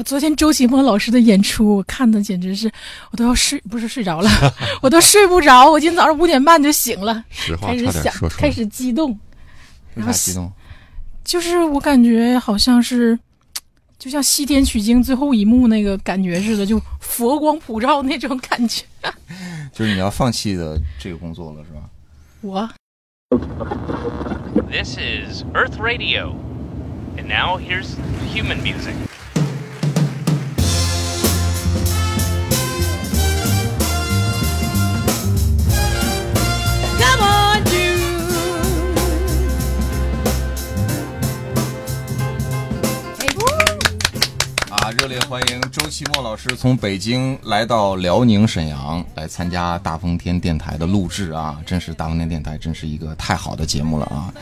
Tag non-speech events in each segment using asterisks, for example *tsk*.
啊，昨天周奇墨老师的演出，我看的简直是，我都要睡，不是睡着了，我都睡不着。我今天早上五点半就醒了，*laughs* 实话开始想，说开始激动，为啥激动？就是我感觉好像是，就像西天取经最后一幕那个感觉似的，就佛光普照那种感觉。*laughs* 就是你要放弃的这个工作了，是吧？我 This is Earth Radio. And now here's human music. 啊，热烈欢迎周奇墨老师从北京来到辽宁沈阳来参加大风天电台的录制啊！真是大风天电台真是一个太好的节目了啊！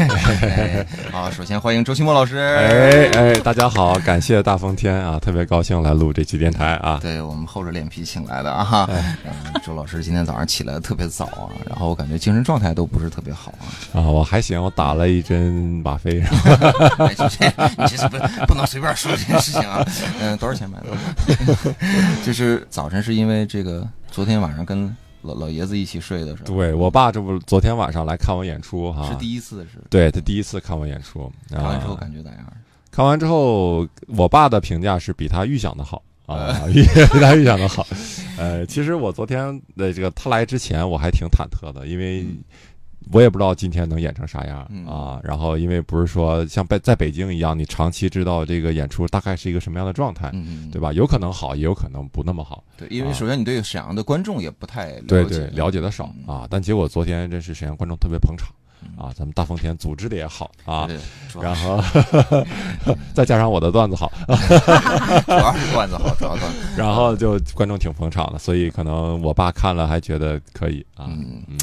*laughs* 好，首先欢迎周奇墨老师。哎哎，大家好，感谢大风天啊，特别高兴来录这期电台啊。对我们厚着脸皮请来的啊。嗯，周老师今天早上起来的特别早啊，然后我感觉精神状态都不是特别好啊。啊，我还行，我打了一针吗啡，*laughs* 哎这这你这是不不能随便说这件事情啊。嗯，多少钱买的？*laughs* 就是早晨是因为这个，昨天晚上跟老老爷子一起睡的是吧？对我爸这不昨天晚上来看我演出哈，是第一次是。对他第一次看我演出，看完之后啊感觉咋样？看完之后，我爸的评价是比他预想的好啊，*laughs* 比比他预想的好。呃，其实我昨天的这个他来之前，我还挺忐忑的，因为我也不知道今天能演成啥样嗯啊。然后因为不是说像北在北京一样，你长期知道这个演出大概是一个什么样的状态，嗯，对吧？有可能好，也有可能不那么好。对，因为首先你对沈阳的观众也不太了解，对对，了解的少嗯啊。但结果昨天真是沈阳观众特别捧场啊，咱们大风天组织的也好啊，然是后 *laughs* 再加上我的段子好，*laughs* 主要是段子好，主要段子。*laughs* 然后就观众挺捧场的，所以可能我爸看了还觉得可以啊，嗯嗯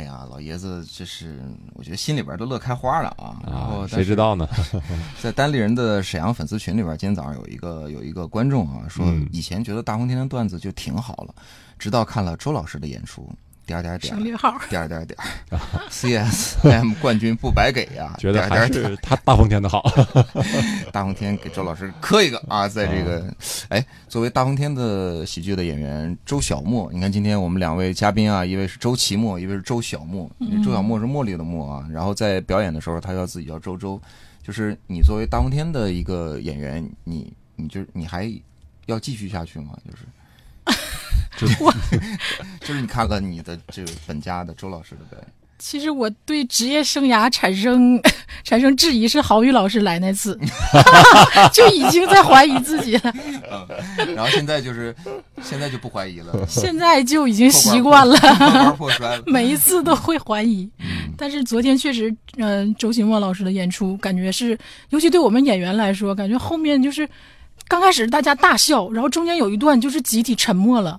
哎呀，老爷子这是我觉得心里边都乐开花了啊。然后啊，谁知道呢？*laughs* 在单立人的沈阳粉丝群里边，今天早上有一个有一个观众啊，说嗯以前觉得大风天的段子就挺好了，直到看了周老师的演出，点儿点点省略号。点点儿点，*laughs* CSM 冠军不白给呀，觉得还点点儿是他大风天的好。*laughs* 大风天给周老师磕一个啊，在这个，哎，作为大风天的喜剧的演员周小沫，你看今天我们两位嘉宾啊，一位是周奇墨，一位是周小沫。周小沫是茉莉的沫啊，然后在表演的时候，他要自己叫周周。就是你作为大风天的一个演员，你你就你还要继续下去吗？就是，*laughs* 就是你看了你的这个本家的周老师的表演。其实我对职业生涯产生 *laughs* 产生质疑是郝宇老师来那次，*laughs* 就已经在怀疑自己了，然后现在就是，现在就不怀疑了，现在就已经习惯了，破摔了。每一次都会怀疑。但是昨天确实，嗯、周奇墨老师的演出感觉是，尤其对我们演员来说，感觉后面就是刚开始大家大笑，然后中间有一段就是集体沉默了，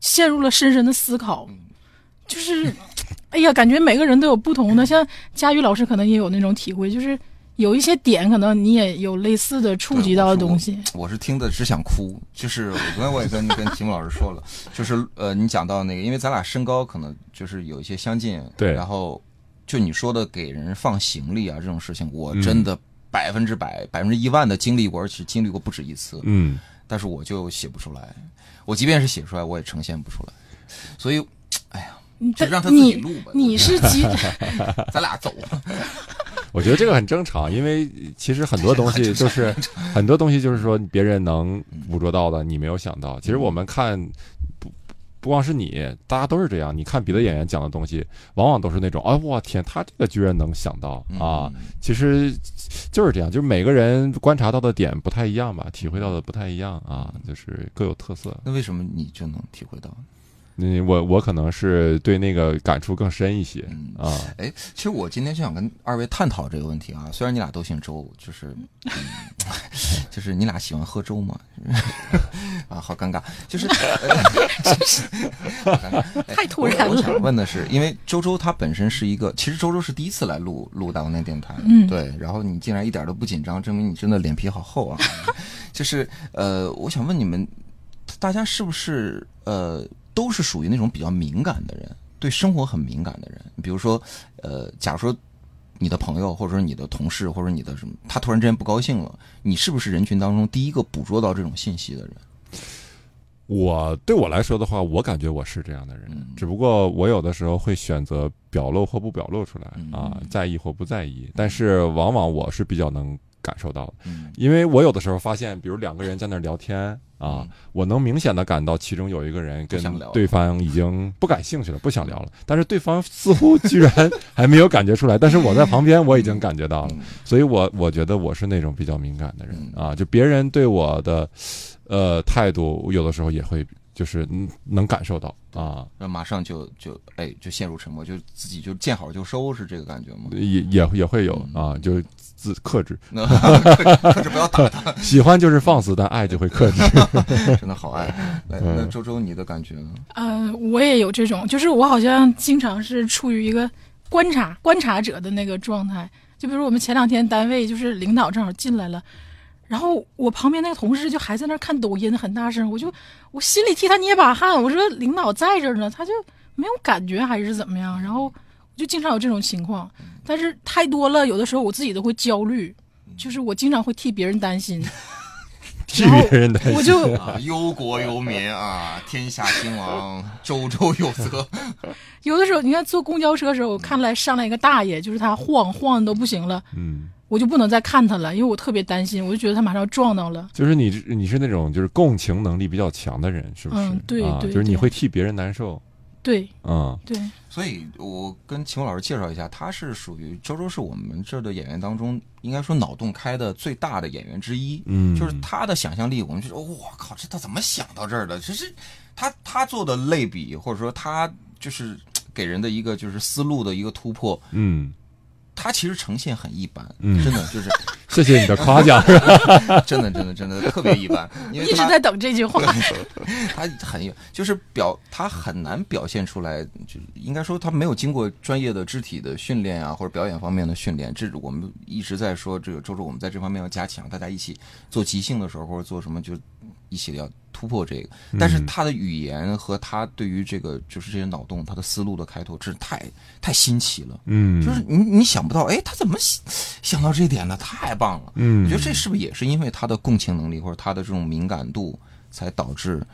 陷入了深深的思考，就是，哎呀，感觉每个人都有不同的，像佳宇老师可能也有那种体会，就是有一些点可能你也有类似的触及到的东西。我是听的只想哭，就是我昨天我也跟 *laughs* 跟题目老师说了，就是呃，你讲到那个，因为咱俩身高可能就是有一些相近，对然后就你说的给人放行李啊这种事情，我真的百分之百、百分之一万的经历过，而且经历过不止一次，嗯，但是我就写不出来，我即便是写出来，我也呈现不出来，所以，哎呀，你就让他自己录吧你是急，咱俩走。*laughs* 我觉得这个很正常，因为其实很多东西就是 *laughs* 很多东西就是说别人能捕捉到的，你没有想到。其实我们看不不光是你，大家都是这样。你看别的演员讲的东西，往往都是那种，哎，我天，他这个居然能想到啊！其实就是这样，就是每个人观察到的点不太一样吧，体会到的不太一样啊，就是各有特色。那为什么你就能体会到？嗯，我我可能是对那个感触更深一些嗯啊。哎，其实我今天就想跟二位探讨这个问题啊。虽然你俩都姓周，就是，嗯、*laughs* 就是你俩喜欢喝粥吗？*laughs* 啊，好尴尬，就是，呃、*laughs* 好尴尬哎太突然了我我想问的是，因为周周他本身是一个，其实周周是第一次来录录大风天电台，嗯对，然后你竟然一点都不紧张，证明你真的脸皮好厚啊。就是呃，我想问你们，大家是不是呃都是属于那种比较敏感的人，对生活很敏感的人？比如说，呃，假如说你的朋友，或者说你的同事，或者你的什么，他突然之间不高兴了，你是不是人群当中第一个捕捉到这种信息的人？我对我来说的话，我感觉我是这样的人，嗯只不过我有的时候会选择表露或不表露出来嗯啊，在意或不在意，但是往往我是比较能感受到的，嗯。因为我有的时候发现，比如两个人在那儿聊天啊嗯，我能明显的感到其中有一个人跟对方已经不感兴趣了，不想聊了，但是对方似乎居然还没有感觉出来，但是我在旁边我已经感觉到了，嗯。所以我我觉得我是那种比较敏感的人嗯。啊，就别人对我的呃态度，我有的时候也会就是嗯能感受到啊，那马上就就哎就陷入沉默，就自己就见好就收，是这个感觉吗？也也也会有嗯啊，就自 *laughs* 克制，那可是不要打他，*laughs* 喜欢就是放肆，但爱就会克制。*laughs* 真的好爱。那周周你的感觉呢？呃，我也有这种，就是我好像经常是处于一个观察观察者的那个状态。就比如我们前两天单位就是领导正好进来了，然后我旁边那个同事就还在那儿看抖音，很大声，我就我心里替他捏把汗。我说领导在这儿呢，他就没有感觉还是怎么样？然后我就经常有这种情况，但是太多了，有的时候我自己都会焦虑，就是我经常会替别人担心，*laughs* 替别人的我就啊，忧国忧民啊，天下兴亡，周周有责。*laughs* 有的时候，你看坐公交车的时候，我看来上来一个大爷，就是他晃晃的都不行了，嗯，我就不能再看他了，因为我特别担心，我就觉得他马上要撞到了。就是你你是那种就是共情能力比较强的人，是不是？嗯对啊，对就是你会替别人难受，对嗯对，所以我跟秦昊老师介绍一下，他是属于周周是我们这儿的演员当中，应该说脑洞开的最大的演员之一。嗯，就是他的想象力，我们就说，我靠，这他怎么想到这儿的？其实他他做的类比，或者说他就是给人的一个就是思路的一个突破，嗯，他其实呈现很一般，嗯真的就是 *laughs* 谢谢你的夸奖，*laughs* 真的真的真的特别一般，*laughs* 因为一直在等这句话。他很有，就是表他很难表现出来，就应该说他没有经过专业的肢体的训练啊，或者表演方面的训练。这我们一直在说，这个周周我们在这方面要加强，大家一起做即兴的时候或者做什么，就一起要突破这个。但是他的语言和他对于这个就是这些脑洞，他的思路的开拓，真是太太新奇了。嗯，就是你你想不到，哎，他怎么想想到这一点呢？太棒了！嗯，我觉得这是不是也是因为他的共情能力或者他的这种敏感度，才导致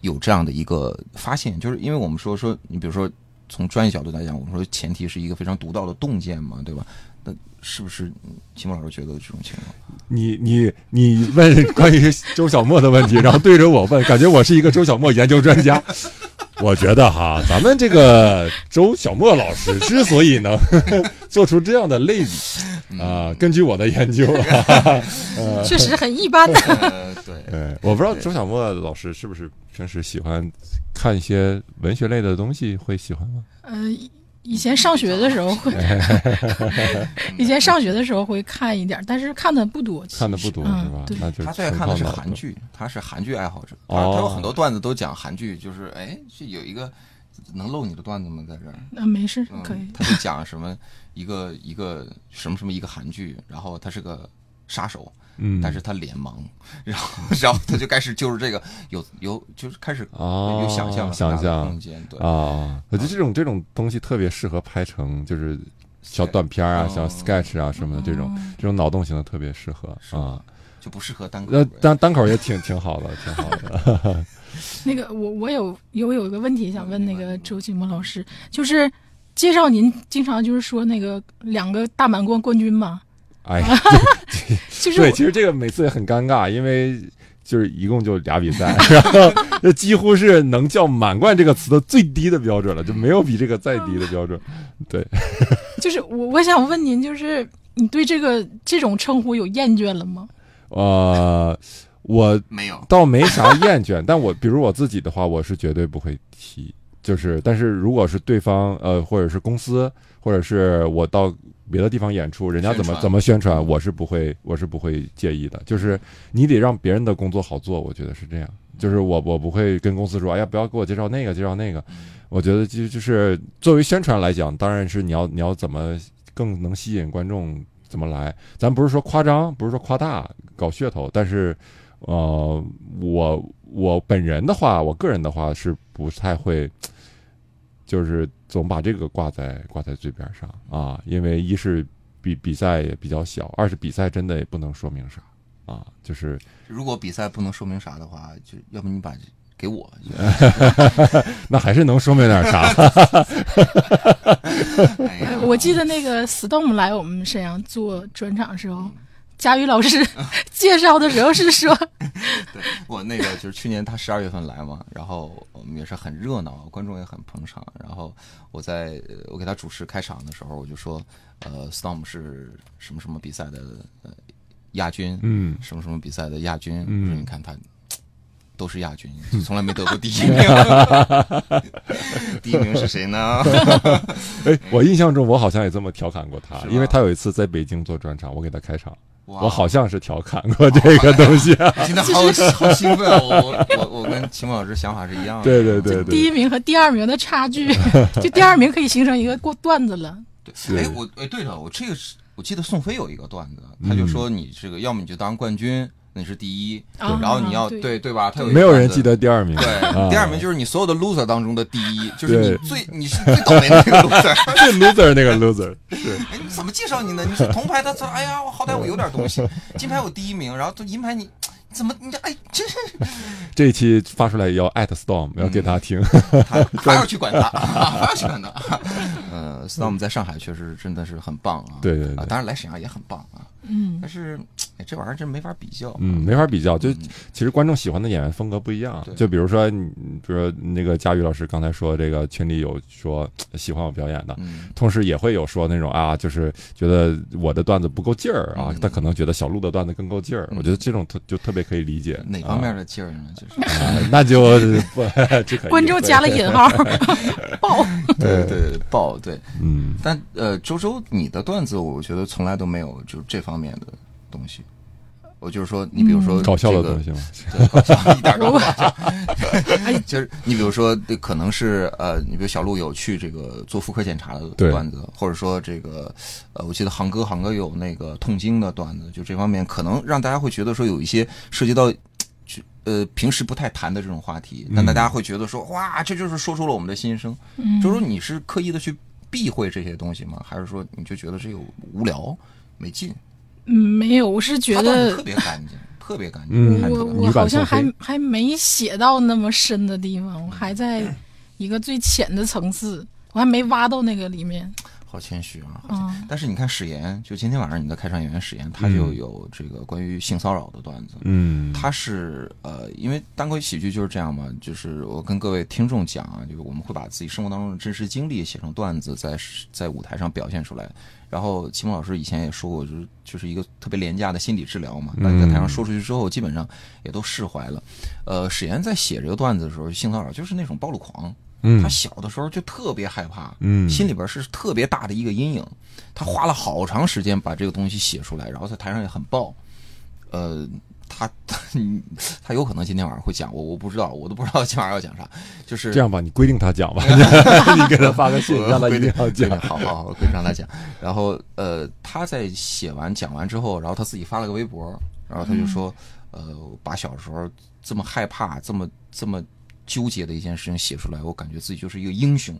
有这样的一个发现？就是因为我们说说，你比如说从专业角度来讲，我们说前提是一个非常独到的洞见嘛，对吧？那是不是嗯秦墨老师觉得这种情况？你你你问 *laughs* 关于周小莫的问题，然后对着我问，感觉我是一个周小莫研究专家。我觉得哈，咱们这个周小莫老师之所以能 *laughs* 做出这样的类比啊、根据我的研究 *laughs* 呃，确实很一般的。呃，对，呃，我不知道周小莫老师是不是平时喜欢看一些文学类的东西，会喜欢吗？呃，以前上学的时候会，*laughs* 以前上学的时候会看一点，但是看的不多。其实看的不多、嗯是吧对？那就他最爱看的是韩剧，他是韩剧爱好者，他哦他有很多段子都讲韩剧，就是哎，是有一个能漏你的段子吗？在这儿？呃，没事，嗯可以。他就讲什么一个一个什么什么一个韩剧，然后他是个杀手，嗯，但是他脸盲，然后然后他就开始就是这个有有就是开始啊有想象了想象。空间，对，啊，我觉得这种这种东西特别适合拍成就是小短片啊、哦小 sketch 啊什么的这种这种脑洞型的特别适合是。啊。就不适合单口。单单口也挺挺好的，挺好的。*laughs* 那个，我我有有有一个问题想问那个周启墨老师，就是介绍您经常就是说那个两个大满贯冠军嘛，哎呀，*laughs* 对，就是对其实这个每次也很尴尬，因为就是一共就俩比赛，*laughs* 然后这几乎是能叫满贯这个词的最低的标准了，就没有比这个再低的标准。对 *laughs* 就是我我想问您，就是你对这个这种称呼有厌倦了吗？呃，我没有，倒没啥厌倦，但我比如我自己的话，我是绝对不会提。就是，但是如果是对方呃，或者是公司，或者是我到别的地方演出，人家怎么怎么宣传，我是不会，我是不会介意的。就是你得让别人的工作好做，我觉得是这样。就是我我不会跟公司说，哎呀，不要给我介绍那个介绍那个。我觉得就就是作为宣传来讲，当然是你要你要怎么更能吸引观众怎么来。咱不是说夸张，不是说夸大搞噱头，但是呃，我我本人的话，我个人的话是不太会，就是总把这个挂在挂在嘴边上啊，因为一是比比赛也比较小，二是比赛真的也不能说明啥啊，就是如果比赛不能说明啥的话，就要不你把给我，*laughs* 那还是能说明点啥。*laughs* 我记得那个 Storm 来我们沈阳做专场的时候，佳宇老师 *laughs* 介绍的时候是说，*laughs* 对我那个就是去年他十二月份来嘛，然后我们也是很热闹，观众也很捧场。然后我在呃我给他主持开场的时候，我就说，呃，Storm 是什么什么比赛的呃亚军，嗯什么什么比赛的亚军。嗯我说你看他都是亚军，*laughs* 从来没得过第一名。第一名是谁呢？哎，我印象中我好像也这么调侃过他因为他有一次在北京做专场，我给他开场，哇我好像是调侃过 *laughs* 这个东西。*laughs* 今天好好兴奋啊！我我我我跟秦梦老师想法是一样的。对对对对，第一名和第二名的差距，*laughs* 就第二名可以形成一个过段子了。对，哎，我哎，对了，我这个是我记得宋飞有一个段子，他就说你这个要么你就当冠军，那是第一，啊然后你要对对对吧？他有没有人记得第二名。对，啊第二名就是你所有的 loser 当中的第一，就是你最你是最倒霉的那个 loser。*laughs* 最 loser 那个 loser *laughs* 是哎，你怎么介绍你呢？你是铜牌，他说哎呀，我好歹我有点东西，金牌我第一名，然后银牌你怎么你这哎真是 *laughs* 这一期发出来要艾特 storm，要给他听。还还要去管他，还要去管他。呃，Storm 在上海确实真的是很棒啊，对对对啊，当然来沈阳也很棒啊，嗯，但是哎这玩意儿真没法比较，嗯，没法比较。就其实观众喜欢的演员风格不一样对。就比如说你，比如说那个佳宇老师刚才说，这个群里有说喜欢我表演的，嗯。同时也会有说那种啊，就是觉得我的段子不够劲儿啊嗯，他可能觉得小鹿的段子更够劲儿。嗯我觉得这种特就特别可以理解。哪方面啊？的劲儿呢？就是啊那就不 *laughs* 这可以观众加了引号，爆。对对爆对，嗯，但呃，周周你的段子，我觉得从来都没有就这方面的东西。我就是说，你比如说搞笑的东西嘛。*laughs* 对，搞笑一点都不搞笑。哎 *laughs* 就是你比如说，可能是呃，你比如小鹿有去这个做妇科检查的段子，或者说这个呃，我记得航哥航哥有那个痛经的段子，就这方面可能让大家会觉得说有一些涉及到。就呃，平时不太谈的这种话题，但大家会觉得说，哇，这就是说出了我们的心声。就是说，你是刻意的去避讳这些东西吗？还是说你就觉得这个无聊没劲？嗯，没有，我是觉得他特别干净，特别干净。嗯我我好像还还没写到那么深的地方，我还在一个最浅的层次，我还没挖到那个里面。好谦虚啊！好谦嗯但是你看史岩，就今天晚上你的开场演员史岩，他就有这个关于性骚扰的段子。嗯，他是呃，因为单口喜剧就是这样嘛，就是我跟各位听众讲啊，就是我们会把自己生活当中的真实经历写成段子，在在舞台上表现出来。然后秦梦老师以前也说过，就是就是一个特别廉价的心理治疗嘛。那你在台上说出去之后，基本上也都释怀了。呃，史岩在写这个段子的时候，性骚扰就是那种暴露狂。嗯他小的时候就特别害怕，嗯心里边是特别大的一个阴影。他花了好长时间把这个东西写出来，然后在台上也很爆。呃，他 *laughs* 他他有可能今天晚上会讲，我我不知道，我都不知道今晚上要讲啥。就是这样吧，你规定他讲吧，*laughs* 你给他发个信，让他一定要讲。好好好，规定让他讲。然后呃，他在写完讲完之后，然后他自己发了个微博，然后他就说，呃，把小时候这么害怕、这么这么纠结的一件事情写出来，我感觉自己就是一个英雄。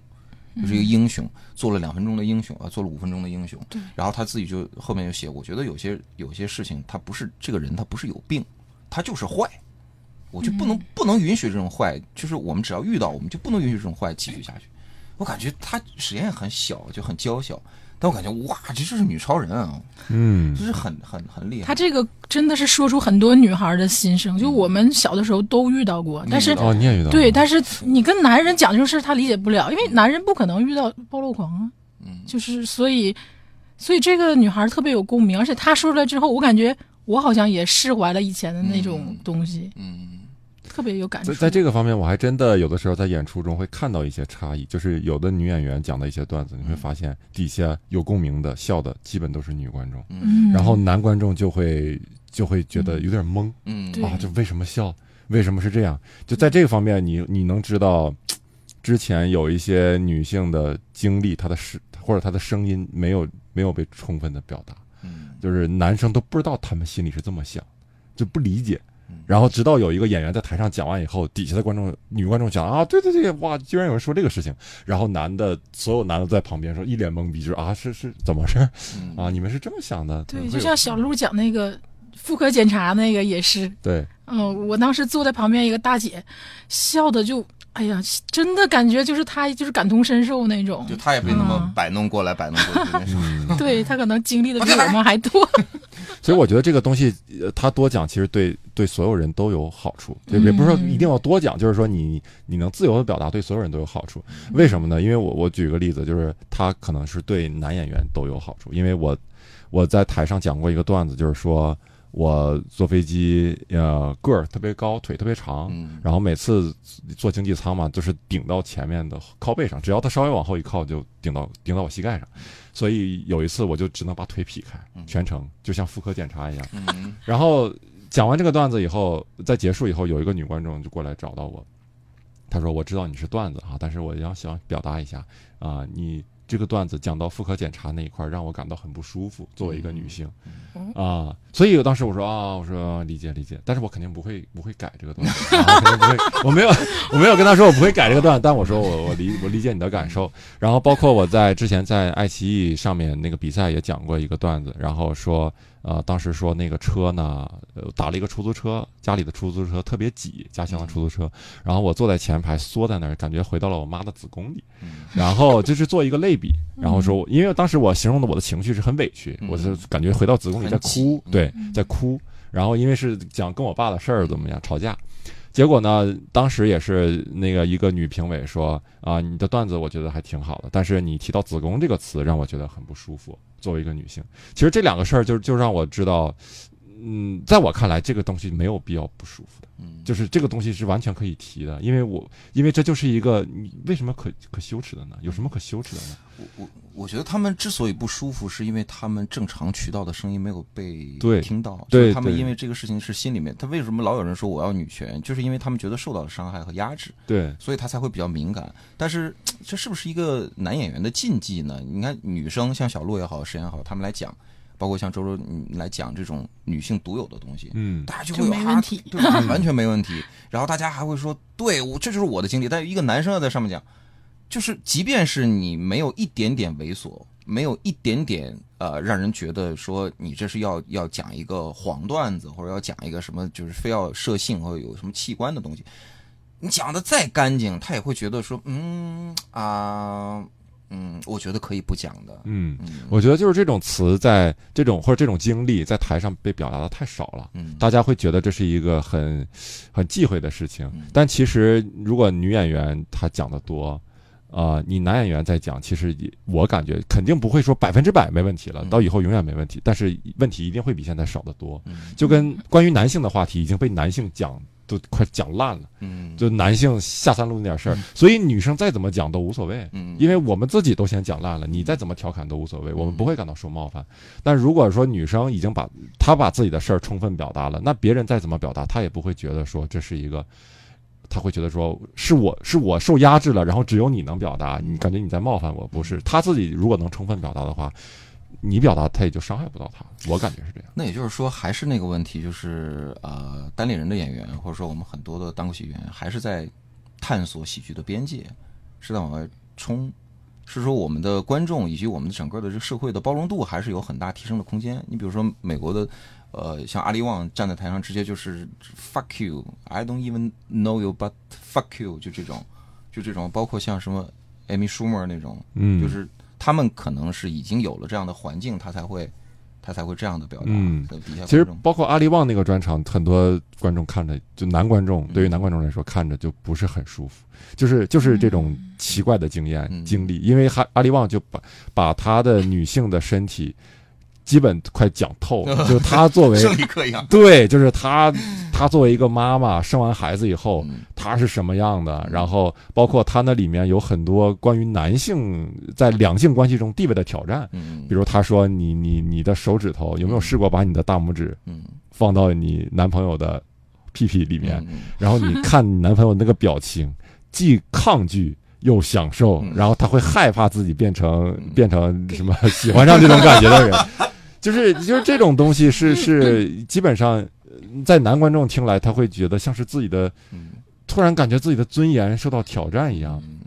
就是一个英雄，做了两分钟的英雄啊，做了五分钟的英雄。对然后他自己就后面就写，我觉得有些有些事情，他不是这个人，他不是有病，他就是坏。我就不能、不能允许这种坏，就是我们只要遇到，我们就不能允许这种坏继续下去。我感觉他实验很小，就很娇小，但我感觉哇，这就是女超人啊，嗯。就是很很很厉害。她这个真的是说出很多女孩的心声，就我们小的时候都遇到过，但是哦，你也遇到对，但是你跟男人讲这种事，他理解不了，因为男人不可能遇到暴露狂啊。嗯。就是所以，所以这个女孩特别有共鸣，而且她说出来之后，我感觉我好像也释怀了以前的那种东西，嗯特别有感触。在在这个方面，我还真的有的时候在演出中会看到一些差异，就是有的女演员讲的一些段子，你会发现底下有共鸣的、笑的，基本都是女观众，嗯，然后男观众就会就会觉得有点懵嗯啊，就为什么笑？为什么是这样？就在这个方面，你你能知道之前有一些女性的经历，她的声或者她的声音没有没有被充分的表达，嗯就是男生都不知道他们心里是这么想，就不理解。然后直到有一个演员在台上讲完以后，底下的观众女观众讲啊，对对对，哇，居然有人说这个事情。然后男的所有男的在旁边说一脸懵逼，就是啊，是是怎么回事嗯啊？你们是这么想的？对，就像小鹿讲那个妇科检查那个也是，对，嗯，我当时坐在旁边一个大姐，笑的就，哎呀，真的感觉就是他就是感同身受那种就，他也被那么嗯摆弄过来摆弄过去 *laughs* 那种。嗯，对他可能经历的比我们还多。所以我觉得这个东西，呃，他多讲其实对对所有人都有好处，对，也不是说一定要多讲，就是说你你能自由的表达，对所有人都有好处。为什么呢？因为我我举个例子，就是他可能是对男演员都有好处，因为我我在台上讲过一个段子，就是说我坐飞机，呃，个儿特别高，腿特别长，嗯然后每次坐经济舱嘛，就是顶到前面的靠背上，只要他稍微往后一靠，就顶到顶到我膝盖上。所以有一次我就只能把腿劈开，全程就像妇科检查一样。嗯然后讲完这个段子以后，在结束以后，有一个女观众就过来找到我，她说：“我知道你是段子啊，但是我要想表达一下啊、你这个段子讲到妇科检查那一块儿，让我感到很不舒服。作为一个女性啊，所以当时我说啊，我说理解理解，但是我肯定不会不会改这个段子，啊、我肯定不会，我没有我没有跟他说我不会改这个段子，但我说我我理我理解你的感受。然后包括我在之前在爱奇艺上面那个比赛也讲过一个段子，然后说呃，当时说那个车呢，呃，打了一个出租车，家里的出租车特别挤，家乡的出租车，然后我坐在前排，缩在那儿，感觉回到了我妈的子宫里，然后就是做一个类比，然后说，因为当时我形容的我的情绪是很委屈，嗯我就感觉回到子宫里在哭，对，在哭，然后因为是讲跟我爸的事儿怎么样吵架。结果呢？当时也是那个一个女评委说啊，你的段子我觉得还挺好的，但是你提到子宫这个词让我觉得很不舒服。作为一个女性，其实这两个事儿就就让我知道，嗯，在我看来，这个东西没有必要不舒服的，嗯，就是这个东西是完全可以提的，因为我因为这就是一个你为什么可可羞耻的呢？有什么可羞耻的呢？我我我觉得他们之所以不舒服，是因为他们正常渠道的声音没有被对听到，对就是他们因为这个事情是心里面，他为什么老有人说我要女权，就是因为他们觉得受到了伤害和压制，对，所以他才会比较敏感。但是这是不是一个男演员的禁忌呢？你看女生像小鹿也好，沈也好，他们来讲，包括像周周你来讲这种女性独有的东西，嗯，大家就就会有啊没问题对？*laughs* 完全没问题。然后大家还会说，对我这就是我的经历。但是一个男生要在上面讲，就是即便是你没有一点点猥琐，没有一点点呃让人觉得说你这是要要讲一个黄段子，或者要讲一个什么就是非要射性或者有什么器官的东西，你讲的再干净，他也会觉得说，嗯啊。嗯，我觉得可以不讲的。嗯，嗯我觉得就是这种词在这种或者这种经历在台上被表达的太少了。嗯，大家会觉得这是一个很很忌讳的事情嗯，但其实如果女演员她讲的多，啊，你男演员在讲，其实也我感觉肯定不会说百分之百没问题了，嗯到以后永远没问题，但是问题一定会比现在少得多。嗯就跟关于男性的话题已经被男性讲都快讲烂了，嗯，就男性下三路那点事儿，所以女生再怎么讲都无所谓。嗯，因为我们自己都先讲烂了，你再怎么调侃都无所谓，我们不会感到受冒犯。但如果说女生已经把她把自己的事儿充分表达了，那别人再怎么表达，她也不会觉得说这是一个，她会觉得说是我是我受压制了，然后只有你能表达，你感觉你在冒犯我，不是？她自己如果能充分表达的话，你表达他也就伤害不到他，我感觉是这样。那也就是说，还是那个问题，就是呃，单立人的演员，或者说我们很多的单口喜剧演员，还是在探索喜剧的边界，是在往外冲。是说我们的观众以及我们的整个的这个社会的包容度还是有很大提升的空间。你比如说美国的，呃，像阿里旺站在台上直接就是 fuck you，I don't even know you but fuck you，就这种，就这种，包括像什么 Amy Schumer 那种，嗯，就是他们可能是已经有了这样的环境，他才会他才会这样的表达。嗯。其实包括阿里旺那个专场，很多观众看着就男观众，对于男观众来说看着就不是很舒服，就是就是这种奇怪的经验、嗯。经历，因为哈阿里旺就把把他的女性的身体基本快讲透了，*laughs* 就他作为生理课一样。对，就是他他作为一个妈妈生完孩子以后，嗯。他是什么样的，然后包括他那里面有很多关于男性在两性关系中地位的挑战。嗯，比如他说你你你的手指头有没有试过把你的大拇指嗯。放到你男朋友的屁屁里面，嗯然后你看你男朋友那个表情，既抗拒又享受嗯，然后他会害怕自己变成嗯。变成什么喜欢上这种感觉的人，就是就是这种东西是是基本上在男观众听来，他会觉得像是自己的嗯。突然感觉自己的尊严受到挑战一样。嗯。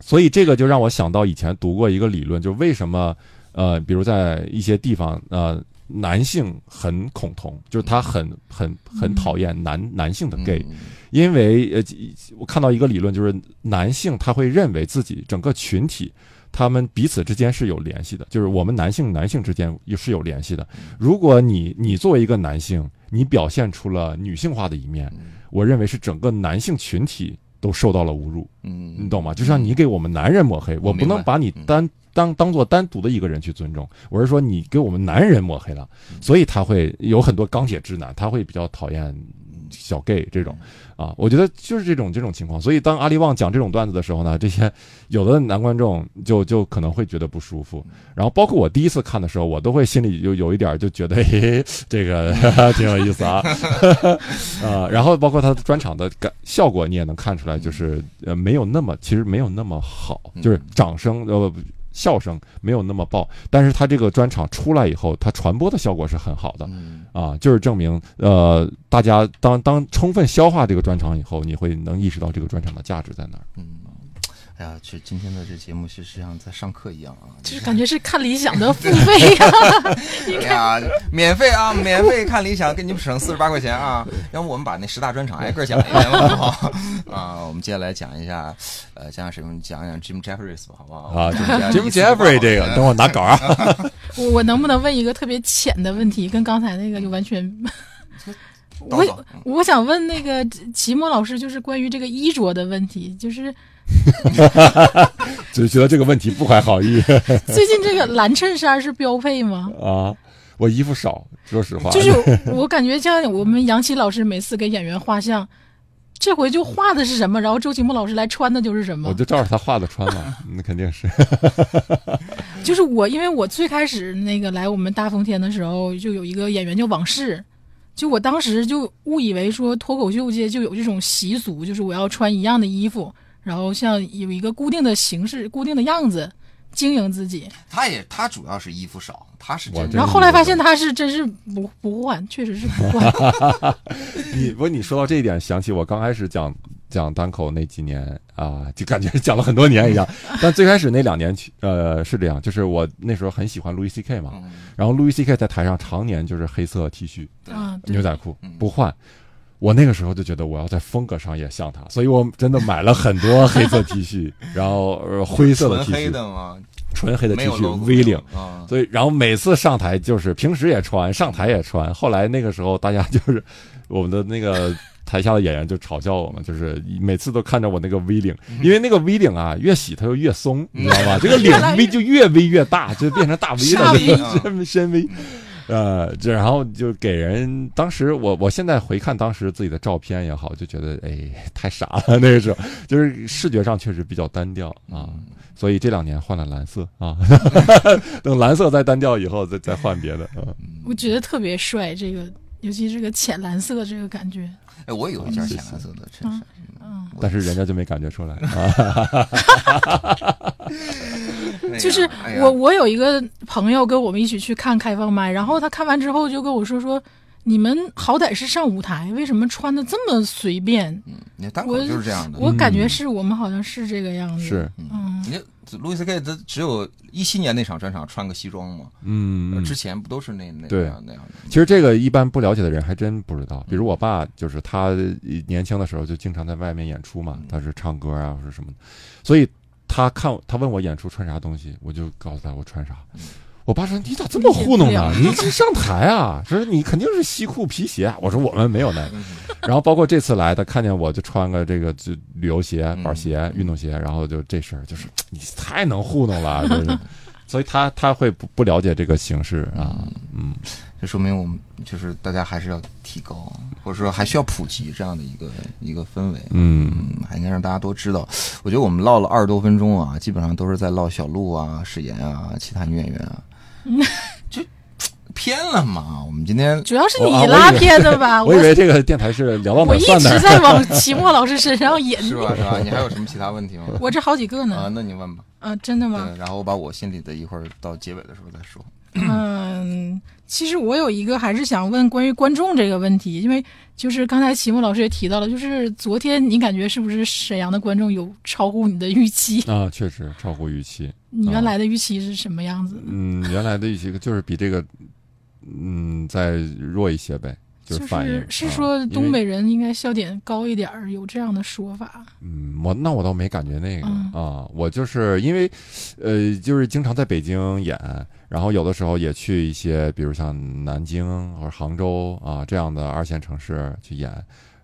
所以这个就让我想到以前读过一个理论，就为什么呃，比如在一些地方呃，男性很恐同，就是他很很很讨厌男男性的 gay，、嗯因为呃，我看到一个理论，就是男性他会认为自己整个群体。他们彼此之间是有联系的，就是我们男性男性之间也是有联系的。如果你你作为一个男性，你表现出了女性化的一面，我认为是整个男性群体都受到了侮辱。嗯，你懂吗？就像你给我们男人抹黑，我不能把你嗯。单当当做单独的一个人去尊重，我是说你给我们男人抹黑了，嗯。所以他会有很多钢铁直男，他会比较讨厌小 gay 这种啊，我觉得就是这种这种情况。所以当阿里旺讲这种段子的时候呢，这些有的男观众就就可能会觉得不舒服，然后包括我第一次看的时候，我都会心里有有一点就觉得，嘿 *laughs* 嘿，这个 *laughs* 挺有意思啊，*laughs* 啊，然后包括他的专场的感效果，你也能看出来，就是呃没有那么，其实没有那么好，就是掌声呃不笑声没有那么爆，但是他这个专场出来以后，他传播的效果是很好的。嗯。啊，就是证明呃大家当当充分消化这个专场以后，你会能意识到这个专场的价值在哪儿。嗯，哎呀，这今天的这节目其实像在上课一样啊，就是感觉是看理想的 *laughs* 付费呀、哎呀，免费啊，免费看理想，给你们省四十八块钱啊！要不我们把那十大专场挨个讲一遍吧，好不好？啊，我们接下来讲一下，呃，讲讲什么？讲讲 Jim Jeffries 吧，好不好？啊 Jim，Jim Jeffrey 这个，等我拿稿啊。*laughs* 我我能不能问一个特别浅的问题，跟刚才那个就完全。*laughs* 我我想问那个齐墨老师，就是关于这个衣着的问题，就是 *laughs* 只是觉得这个问题不怀好意 *laughs* 最近这个蓝衬衫是标配吗？啊。我衣服少，说实话，就是我感觉像我们杨奇老师每次给演员画像，这回就画的是什么，然后周奇墨老师来穿的就是什么我。就照着他画的穿嘛，*laughs* 那肯定是。就是我，因为我最开始那个来我们大风天的时候，就有一个演员叫往事，就我当时就误以为说脱口秀界就有这种习俗，就是我要穿一样的衣服，然后像有一个固定的形式、固定的样子经营自己。他也他主要是衣服少，他是我真的然后后来发现他是真是不不换，确实是不换。*laughs* 你不，你说到这一点，想起我刚开始讲讲单口那几年啊，就感觉讲了很多年一样。*laughs* 但最开始那两年，呃，是这样，就是我那时候很喜欢路易 C K 嘛，嗯然后路易 C K 在台上常年就是黑色 T 恤、啊，对牛仔裤嗯不换。我那个时候就觉得我要在风格上也像他，所以我真的买了很多 *laughs* 黑色 T 恤，然后呃灰色的 T 恤，黑的嘛，纯黑的 T 恤 V 领，啊，所以，然后每次上台就是平时也穿，上台也穿。后来那个时候，大家就是我们的那个台下的演员就嘲笑我们，就是每次都看着我那个 V 领，因为那个 V 领啊，越洗它就越松，你知道吗？*laughs* 这个领 V 就越 V 越大，就变成大 V 大了 *laughs* 深 V。呃，这然后就给人，当时我我现在回看当时自己的照片也好，就觉得哎太傻了，那个时候就是视觉上确实比较单调啊，所以这两年换了蓝色啊，*laughs* 等蓝色再单调以后再再换别的啊。*laughs* 我觉得特别帅，这个尤其这个浅蓝色这个感觉。哎，我也有一件浅蓝色的衬衫，嗯，但是人家就没感觉出来。*laughs* 就是我我有一个朋友跟我们一起去看开放麦，然后他看完之后就跟我说说，你们好歹是上舞台，为什么穿的这么随便？嗯，你单口我就是这样的，我感觉是我们好像是这个样子。是，嗯，路易斯 K 他只有一七年那场专场穿个西装嘛，嗯，之前不都是那那对那样那样的？其实这个一般不了解的人还真不知道。比如我爸，就是他年轻的时候就经常在外面演出嘛，他是唱歌啊或者什么的，所以他看他问我演出穿啥东西，我就告诉他我穿啥。我爸说：“你咋这么糊弄呢？你这上台啊？说你肯定是西裤皮鞋。”我说：“我们没有那个。”然后包括这次来，他看见我就穿个这个就旅游鞋、板鞋、运动鞋，然后就这事儿就是你太能糊弄了，就是，*laughs* 所以他他会不不了解这个形式啊，嗯。*laughs* 这说明我们就是大家还是要提高，或者说还需要普及这样的一个一个氛围。嗯嗯，还应该让大家都知道。我觉得我们唠了二十多分钟啊，基本上都是在唠小鹿啊、史岩啊、其他女演员啊，就 *laughs* 偏了嘛。我们今天主要是你拉偏的吧？*laughs* 我以为这个电台是聊到哪我一儿算哪儿。直在往齐墨老师身上引，*laughs* 是吧？是吧？你还有什么其他问题吗？*laughs* 我这好几个呢啊，那你问吧。啊，真的吗？对，然后我把我心里的一会儿到结尾的时候再说。嗯，其实我有一个还是想问关于观众这个问题，因为就是刚才齐墨老师也提到了，就是昨天你感觉是不是沈阳的观众有超乎你的预期？啊，确实超乎预期。你原来的预期是什么样子？嗯，原来的预期就是比这个，嗯，再弱一些呗，就是反应。是啊说东。北人应该笑点高一点儿，有这样的说法。嗯，我那我倒没感觉那个、嗯啊，我就是因为，呃，就是经常在北京演，然后有的时候也去一些，比如像南京或者杭州啊这样的二线城市去演，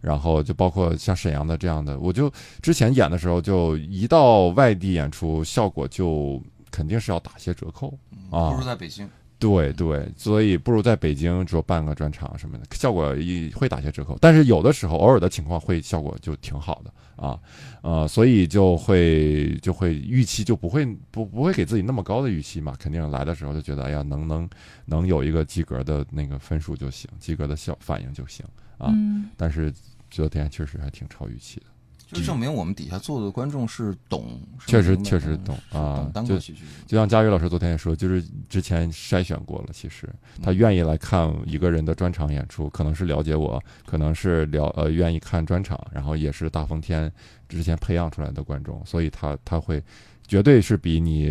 然后就包括像沈阳的这样的，我就之前演的时候，就一到外地演出，效果就肯定是要打些折扣啊，不如在北京。对对，所以不如在北京做办个专场什么的，效果也会打些折扣。但是有的时候，偶尔的情况会效果就挺好的啊，呃，所以就会就会预期就不会不不会给自己那么高的预期嘛，肯定来的时候就觉得哎呀，能能能有一个及格的那个分数就行，及格的效反应就行啊。嗯但是昨天确实还挺超预期的，就证明我们底下坐的观众是懂，是确实确实懂啊就懂单口喜剧。就像佳宇老师昨天也说，就是之前筛选过了，其实他愿意来看一个人的专场演出，可能是了解我，可能是了呃愿意看专场，然后也是大风天之前培养出来的观众，所以他他会绝对是比你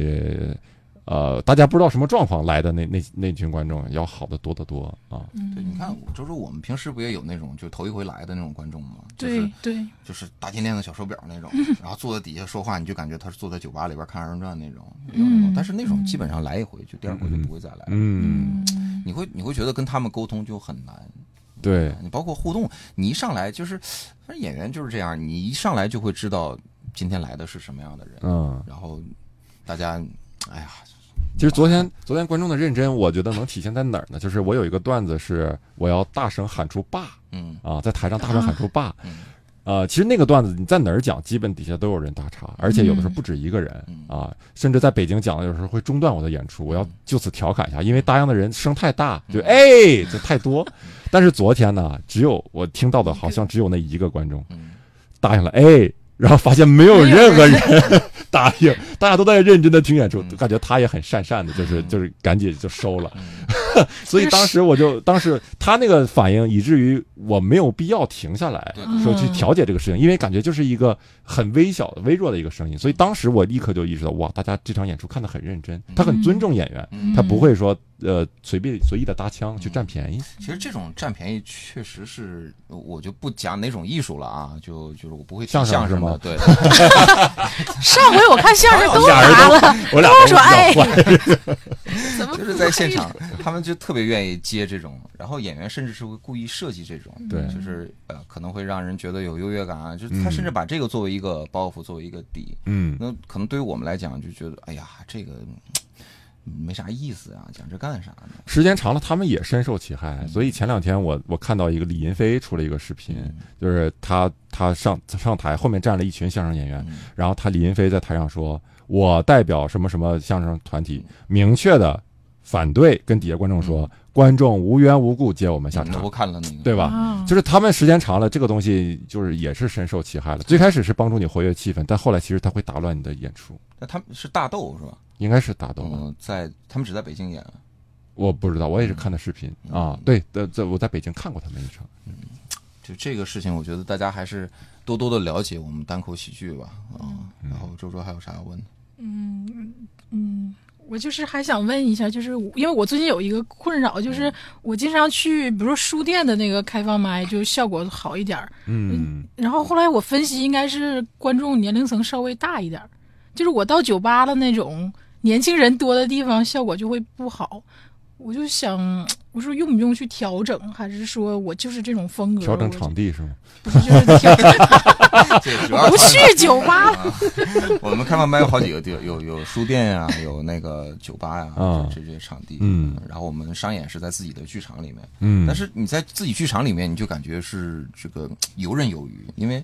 呃大家不知道什么状况来的那那那群观众要好的多得多啊。对，你看，就是，我们平时不也有那种就头一回来的那种观众吗？就对是对，就是大金链子、小手表那种，*laughs* 然后坐在底下说话，你就感觉他是坐在酒吧里边看二人转那种，有那种。但是那种基本上来一回，就第二回就不会再来了。嗯，你会你会觉得跟他们沟通就很难。对，你包括互动，你一上来就是，反正演员就是这样，你一上来就会知道今天来的是什么样的人，嗯，然后大家，哎呀，其实昨天昨天观众的认真，我觉得能体现在哪儿呢？就是我有一个段子是我要大声喊出“爸”。嗯啊，在台上大声喊出“爸嗯”，呃，其实那个段子你在哪儿讲，基本底下都有人打岔，而且有的时候不止一个人嗯啊，甚至在北京讲的有时候会中断我的演出，我要就此调侃一下，因为答应的人声太大，就哎就太多。但是昨天呢，只有我听到的好像只有那一个观众嗯答应了，哎，然后发现没有任何人 *laughs* 答应，大家都在认真的听演出，嗯。感觉他也很讪讪的，就是嗯。就是赶紧就收了。嗯 *laughs* 所以当时我就，当时他那个反应，以至于我没有必要停下来说去调节这个事情，因为感觉就是一个很微小的、微弱的一个声音。所以当时我立刻就意识到，哇，大家这场演出看得很认真，他很尊重演员，嗯。他不会说呃随便随意的搭腔去占便宜。其实这种占便宜确实是，我就不讲哪种艺术了啊，就就是我不会提相声是吗？对，*laughs* 上回我看相声都俩人答了，我俩都都说哎 *laughs* 就是在现场，他们就特别愿意接这种，然后演员甚至是会故意设计这种，对。就是呃可能会让人觉得有优越感啊，就是他嗯甚至把这个作为一个包袱，作为一个底，嗯，那可能对于我们来讲就觉得，哎呀，这个嗯没啥意思啊，讲这干啥呢？时间长了，他们也深受其害。所以前两天我我看到一个李云飞出了一个视频，就是他他上上台后面站了一群相声演员，嗯。然后他李云飞在台上说：“我代表什么什么相声团体，明确的反对跟底下观众说，观众无缘无故接我们下场嗯我，看了那个，对吧？啊就是他们时间长了，这个东西就是也是深受其害了。最开始是帮助你活跃气氛，但后来其实它会打乱你的演出，那他们是大豆是吧？应该是大豆。嗯，在他们只在北京演，我不知道，我也是看的视频啊。对，在在我在北京看过他们一场。嗯就这个事情，我觉得大家还是多多的了解我们单口喜剧吧，啊。嗯然后周周还有啥要问的？嗯，我就是还想问一下，就是因为我最近有一个困扰，就是我经常去，比如说书店的那个开放麦，就效果好一点儿。嗯然后后来我分析，应该是观众年龄层稍微大一点儿，就是我到酒吧的那种年轻人多的地方，效果就会不好。我就想，*tsk* 我说用不用去调整，还是说我就是这种风格？调整场地是吗？不是就是调，*laughs* 这主要不去酒吧了。我们开放麦有好几个地儿，有有书店呀、有那个酒吧呀、啊这这些场地。嗯然后我们商演是在自己的剧场里面，嗯，但是你在自己剧场里面，你就感觉是这个游刃有余，因为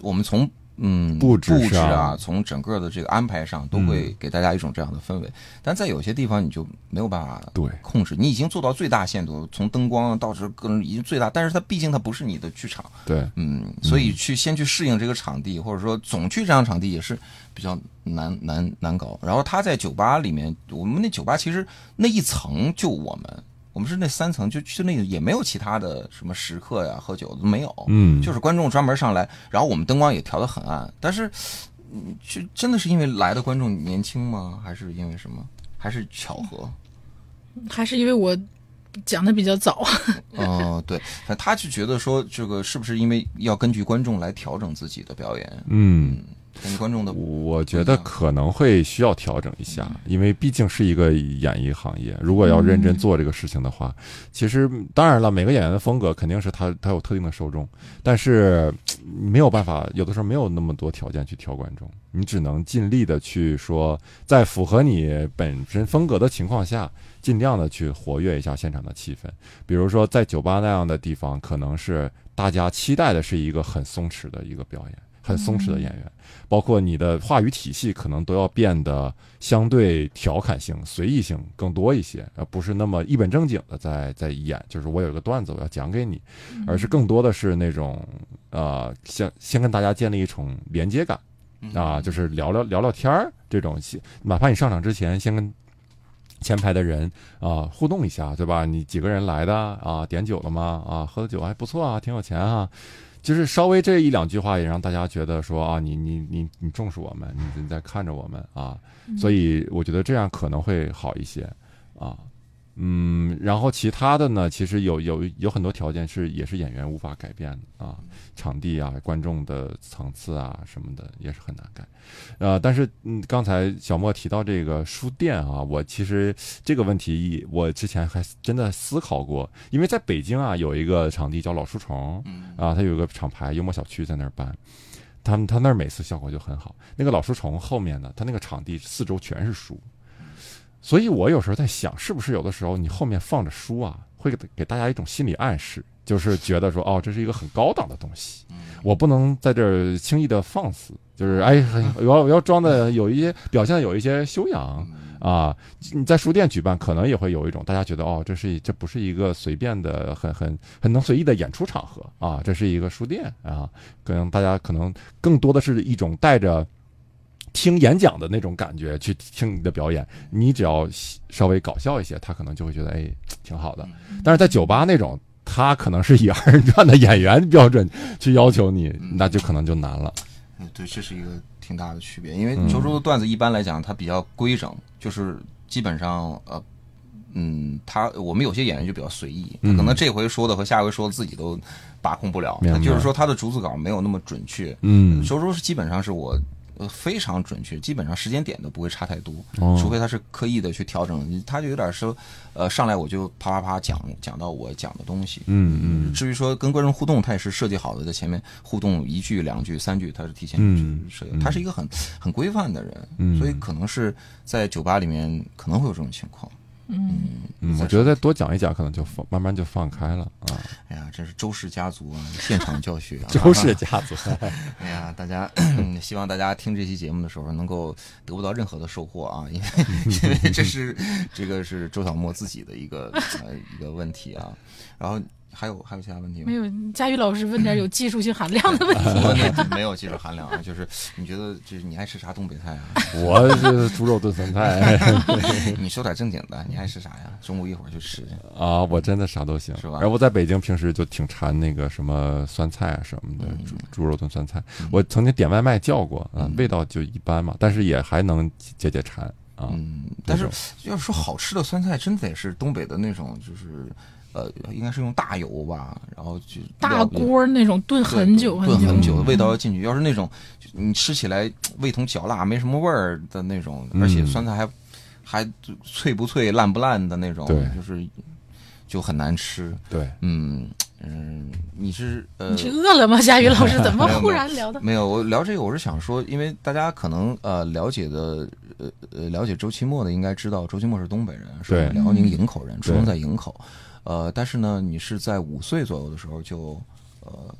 我们从嗯布置布置啊，从整个的这个安排上，都会给大家一种这样的氛围。但在有些地方，你就没有办法对。控制，你已经做到最大限度，从灯光到这各种已经最大，但是它毕竟它不是你的剧场，对，嗯，所以去先去适应这个场地，或者说总去这样场地也是比较难难难搞。然后他在酒吧里面，我们那酒吧其实那一层就我们，我们是那三层，就就那个也没有其他的什么食客呀、喝酒的没有，嗯就是观众专门上来，然后我们灯光也调得很暗，但是，嗯，就真的是因为来的观众年轻吗？还是因为什么？还是巧合？还是因为我讲的比较早，*laughs* 哦，对，他就觉得说，这个是不是因为要根据观众来调整自己的表演，嗯。跟观众的我觉得可能会需要调整一下，因为毕竟是一个演艺行业。如果要认真做这个事情的话，其实当然了，每个演员的风格肯定是他他有特定的受众，但是没有办法，有的时候没有那么多条件去挑观众，你只能尽力的去说，在符合你本身风格的情况下，尽量的去活跃一下现场的气氛。比如说在酒吧那样的地方，可能是大家期待的是一个很松弛的一个表演。很松弛的演员，包括你的话语体系可能都要变得相对调侃性、随意性更多一些，而不是那么一本正经的在在演，就是我有一个段子我要讲给你，而是更多的是那种呃，先先跟大家建立一种连接感啊，就是聊聊聊聊天儿这种，哪怕你上场之前先跟。前排的人啊，互动一下，对吧？你几个人来的啊？点酒了吗？啊，喝的酒还不错啊，挺有钱啊。就是稍微这一两句话，也让大家觉得说啊，你你你你重视我们，你你在看着我们啊，所以我觉得这样可能会好一些啊。嗯，然后其他的呢，其实有有有很多条件是也是演员无法改变的啊，场地啊、观众的层次啊什么的也是很难改。呃，但是嗯，刚才小莫提到这个书店啊，我其实这个问题我之前还真的思考过，因为在北京啊有一个场地叫老书虫，啊，它有一个厂牌幽默小区在那儿办。他们他那儿每次效果就很好。那个老书虫后面呢，他那个场地四周全是书，所以我有时候在想，是不是有的时候你后面放着书啊，会给给大家一种心理暗示，就是觉得说，哦，这是一个很高档的东西，我不能在这儿轻易的放肆，就是哎，我 *laughs* 要我要装的有一些表现的有一些修养啊。你在书店举办，可能也会有一种大家觉得，哦，这是这不是一个随便的、很很很能随意的演出场合啊，这是一个书店啊，可能大家可能更多的是一种带着。听演讲的那种感觉去听你的表演，你只要稍微搞笑一些，他可能就会觉得哎挺好的。但是在酒吧那种，他可能是以二人转的演员标准去要求你，那就可能就难了。嗯，对，这是一个挺大的区别。因为周周的段子一般来讲，它比较规整，就是基本上呃，嗯，他我们有些演员就比较随意，可能这回说的和下回说的自己都把控不了。就是说他的逐字稿没有那么准确。嗯周周是基本上是我。呃，非常准确，基本上时间点都不会差太多，哦除非他是刻意的去调整，他就有点说，呃，上来我就啪啪啪讲讲到我讲的东西，嗯嗯至于说跟观众互动，他也是设计好的，在前面互动一句、两句、三句，他是提前嗯设计，他是一个很很规范的人，嗯所以可能是在酒吧里面可能会有这种情况。嗯嗯，我觉得再多讲一讲，可能就放慢慢就放开了啊。哎呀，这是周氏家族啊，现场教学、啊，*laughs* 周氏家族，*laughs* 哎呀，大家 *clears throat* 希望大家听这期节目的时候能够得不到任何的收获啊，因为 *laughs* 因为这是这个是周小沫自己的一个呃一个问题啊。然后还有还有其他问题吗？没有佳宇老师问点有技术性含量的问题。没有技术含量啊，就是你觉得就是你爱吃啥东北菜啊？*laughs* 我是猪肉炖酸菜 *laughs* 你说点正经的，你爱吃啥呀？中午一会儿就吃去。啊，我真的啥都行，是吧然后我在北京平时就挺馋那个什么酸菜啊什么的，猪猪肉炖酸菜。我曾经点外卖叫过，啊，味道就一般嘛，但是也还能解解馋啊。嗯，但是要说好吃的酸菜，真得是东北的那种，就是呃，应该是用大油吧，然后就大锅那种炖很久久，炖很久，味道要进去。要是那种你吃起来味同嚼蜡，没什么味儿的那种，嗯而且酸菜还还脆不脆、烂不烂的那种，对就是就很难吃。对，嗯嗯，你是呃你是饿了吗？佳宇老师 *laughs* 怎么忽然聊的？没有，我聊这个，我是想说，因为大家可能呃了解的呃呃了解周奇墨的，应该知道周奇墨是东北人，是辽宁营口人，出生在营口。呃，但是呢，你是在五岁左右的时候就呃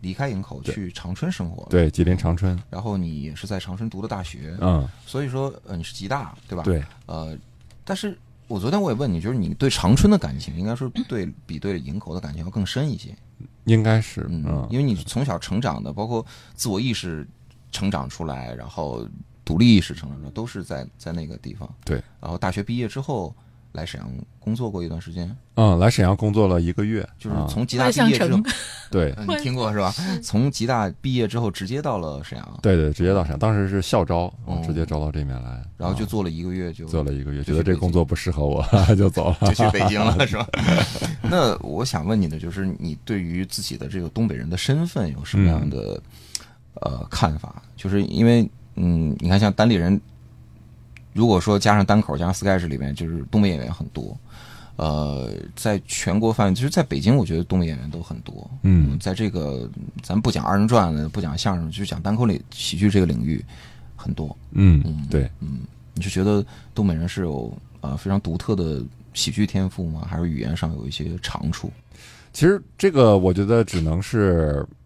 离开营口去长春生活了，，对，吉林长春，然后你也是在长春读的大学，嗯，所以说呃你是吉大对吧？，对，呃，但是我昨天我也问你，就是你对长春的感情，应该说对比对营口的感情要更深一些，应该是，嗯嗯，，因为你从小成长的，包括自我意识成长出来，然后独立意识成长出来，都是在在那个地方。对，然后大学毕业之后来沈阳工作过一段时间，嗯，来沈阳工作了一个月，就是啊。从吉大毕业之后，，*laughs* 对，嗯你听过是吧？从吉大毕业之后直接到了沈阳，对对，直接到沈阳，当时是校招，哦。直接招到这边来，啊然后就做了一个月就做了一个月，觉得这个工作不适合我，*laughs* *laughs* 就走了。就去北京了，是吧？那我想问你的就是，你对于自己的这个东北人的身份有什么样的、呃看法？就是因为嗯，你看像单立人，如果说加上单口加上 sketch 里面，就是东北演员很多。呃，在全国范围，其实在北京，我觉得东北演员都很多。嗯在这个咱不讲二人转的，不讲相声，就讲单口里喜剧这个领域很多。嗯嗯，对，嗯，你是觉得东北人是有呃非常独特的喜剧天赋吗？还是语言上有一些长处？其实这个我觉得只能是，嗯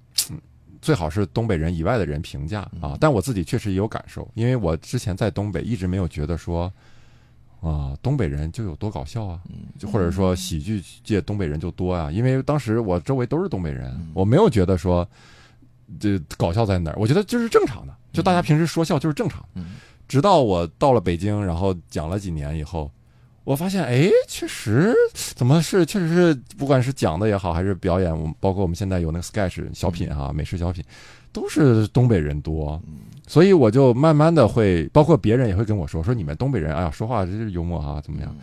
最好是东北人以外的人评价啊。但我自己确实也有感受，因为我之前在东北一直没有觉得说，啊，东北人就有多搞笑啊，就或者说喜剧界东北人就多啊。因为当时我周围都是东北人，我没有觉得说这搞笑在哪儿，我觉得就是正常的，就大家平时说笑就是正常直到我到了北京，然后讲了几年以后，我发现，哎，确实怎么是，确实是，不管是讲的也好，还是表演，我们包括我们现在有那个 sketch 小品哈、美食小品，都是东北人多，所以我就慢慢的会，包括别人也会跟我说，说你们东北人，哎呀，说话真是幽默哈、怎么样？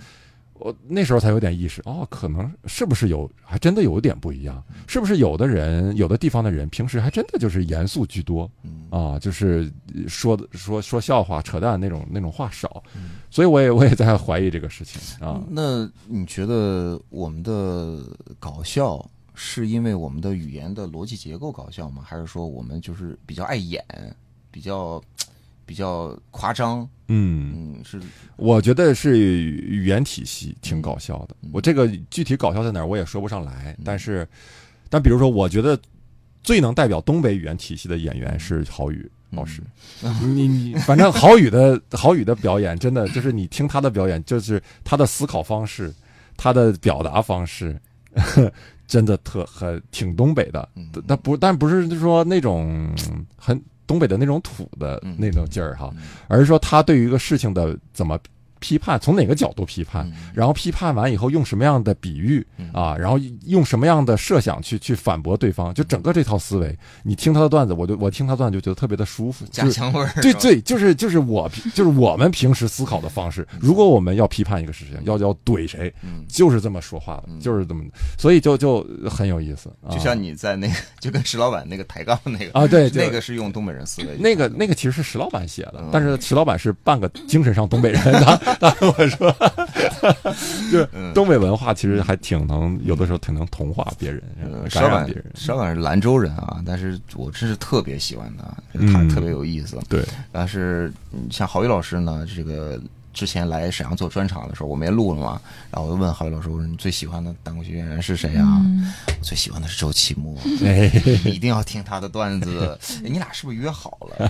我那时候才有点意识，哦，可能是不是有，还真的有点不一样，是不是有的人，有的地方的人，平时还真的就是严肃居多，嗯啊，就是说的说说笑话、扯淡那种那种话少，所以我也 *laughs* 我也在怀疑这个事情啊。那你觉得我们的搞笑是因为我们的语言的逻辑结构搞笑吗？还是说我们就是比较爱演，比较比较夸张？嗯，嗯，是我觉得是语言体系挺搞笑的。嗯我这个具体搞笑在哪儿，我也说不上来。但是，但比如说，我觉得最能代表东北语言体系的演员是郝宇老师。你你反正郝宇的郝宇的表演，真的就是你听他的表演，就是他的思考方式，他的表达方式。*laughs* 真的特很挺东北的嗯，但不但不是说那种嗯很东北的那种土的嗯。那种劲儿哈，嗯。而是说他对于一个事情的怎么批判，从哪个角度批判，嗯。然后批判完以后用什么样的比喻？嗯。啊，然后用什么样的设想去去反驳对方，就整个这套思维，你听他的段子，我就我听他段子就觉得特别的舒服，家就是乡味儿，对对，就是就是我就是我们平时思考的方式。如果我们要批判一个事情，要要怼谁，嗯，就是这么说话的，嗯。就是这么，所以就就很有意思。啊。就像你在那个，*laughs* 就跟石老板那个抬杠那个啊，对，就那个是用东北人思维，那个那个其实是石老板写的嗯，但是石老板是半个精神上东北人，他 *laughs* 我说，*laughs* 就东北文化其实还挺能，有的时候挺能同化别人呃，，石老板感染别人。石老板是兰州人啊，但是我真是特别喜欢他，他嗯特别有意思。对，但是嗯像郝宇老师呢，这个之前来沈阳做专场的时候，我们也录了嘛，然后我就问郝宇老师，我说你最喜欢的单口喜剧演员是谁啊？嗯我最喜欢的是周奇墨，哎，你 *laughs* 一定要听他的段子。*laughs* 哎你俩是不是约好了？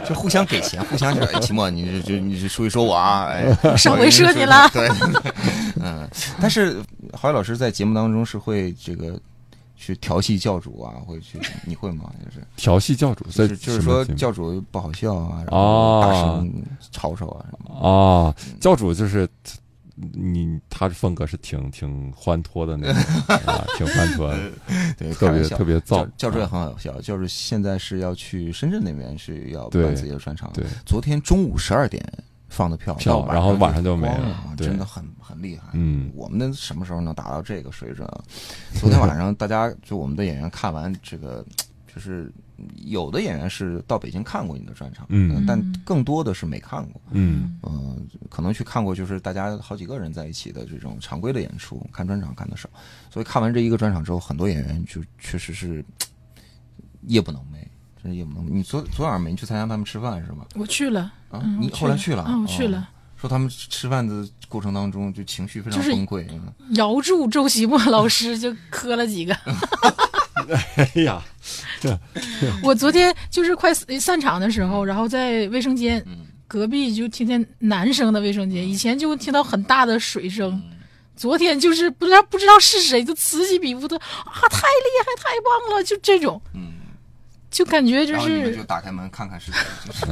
就 *laughs* 是就互相给钱，互相说，哎，奇墨，你就就你就说一说我啊，哎，上回说你了对嗯，但是郝宇老师在节目当中是会这个。去调戏教主啊，会去，你会吗？就是调戏教主，所以就是就是说教主不好笑啊，然后哦大声吵吵啊什么啊。哦，教主就是你，他的风格是挺挺欢脱的那种 *laughs* 啊，挺欢脱的，对，特别特别燥教教主也啊很好笑，就是现在是要去深圳那边是要办自己的专场，对，昨天中午十二点放的票，票然后晚上就就没了真的很很厉害。嗯我们的什么时候能达到这个水准啊？*laughs* 昨天晚上大家就我们的演员看完这个，就是有的演员是到北京看过你的专场，嗯但更多的是没看过。嗯嗯、可能去看过就是大家好几个人在一起的这种常规的演出，看专场看的少，所以看完这一个专场之后，很多演员就确实是夜不能寐，真是夜不能寐。你昨昨晚上没去参加他们吃饭是吗？我去了，啊，嗯，你后来去了。啊，我去哦了，说他们吃饭的过程当中就情绪非常崩溃，嗯。摇住周奇墨老师就磕了几个，*laughs* 哎呀，*laughs* 我昨天就是快散场的时候，然后在卫生间嗯。隔壁就听见男生的卫生间，以前就听到很大的水声。*laughs* 昨天就是不知道不知道是谁，就此起彼伏的啊，太厉害，太棒了，就这种，嗯，就感觉就然后你们是就打开门看看是谁，就是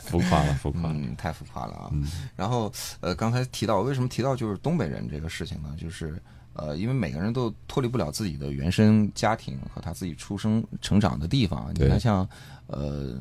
*laughs* 浮夸了，浮夸了。嗯，太浮夸了啊。嗯然后呃，刚才提到为什么提到就是东北人这个事情呢？就是呃，因为每个人都脱离不了自己的原生家庭和他自己出生成长的地方。你看像呃。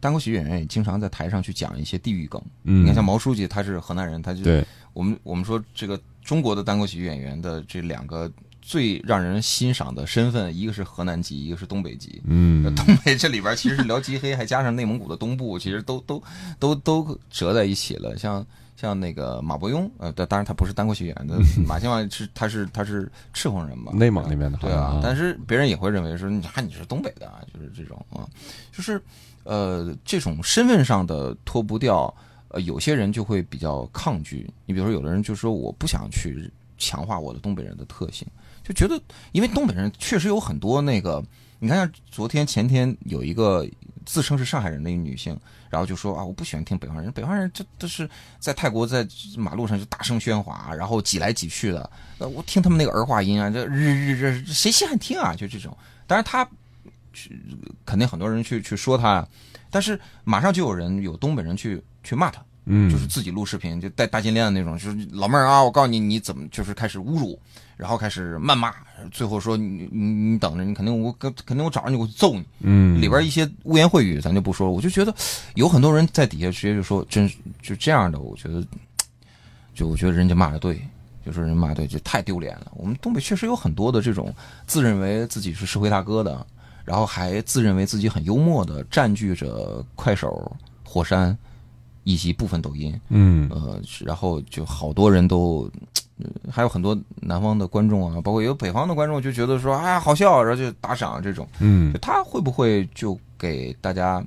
单口喜剧演员也经常在台上去讲一些地域梗。嗯你看，像毛书记，他是河南人，他就对，我们我们说这个中国的单口喜剧演员的这两个最让人欣赏的身份，一个是河南籍，一个是东北籍。嗯，东北这里边其实是辽吉黑，还加上内蒙古的东部，其实都都都都折在一起了。像像那个马伯庸，呃，当当然他不是单口喜剧演员的，*laughs* 马兴旺是他是他是赤峰人嘛，内蒙那边的对啊，但是别人也会认为说，你看你是东北的啊，就是这种啊，就是呃这种身份上的脱不掉，呃有些人就会比较抗拒。你比如说，有的人就说我不想去强化我的东北人的特性，就觉得因为东北人确实有很多那个，你看像昨天前天有一个自称是上海人的一个女性。然后就说啊，我不喜欢听北方人，北方人这都是在泰国在马路上就大声喧哗，然后挤来挤去的。呃，我听他们那个儿化音啊，这日日日谁稀罕听啊？就这种。当然他去肯定很多人去去说他，但是马上就有人有东北人去去骂他，嗯，就是自己录视频就带大金链的那种，就是老妹儿啊，我告诉你你怎么就是开始侮辱，然后开始谩骂，最后说你你你等着，你肯定我肯定我找着你我揍你。嗯里边一些污言秽语咱就不说了，我就觉得有很多人在底下直接就说，真就这样的，我觉得，就我觉得人家骂的对，就是人骂得对，就太丢脸了。我们东北确实有很多的这种自认为自己是社会大哥的，然后还自认为自己很幽默的，占据着快手、火山以及部分抖音，嗯呃，然后就好多人都。呃还有很多南方的观众啊，包括有北方的观众，就觉得说啊好笑，然后就打赏这种。嗯就他会不会就给大家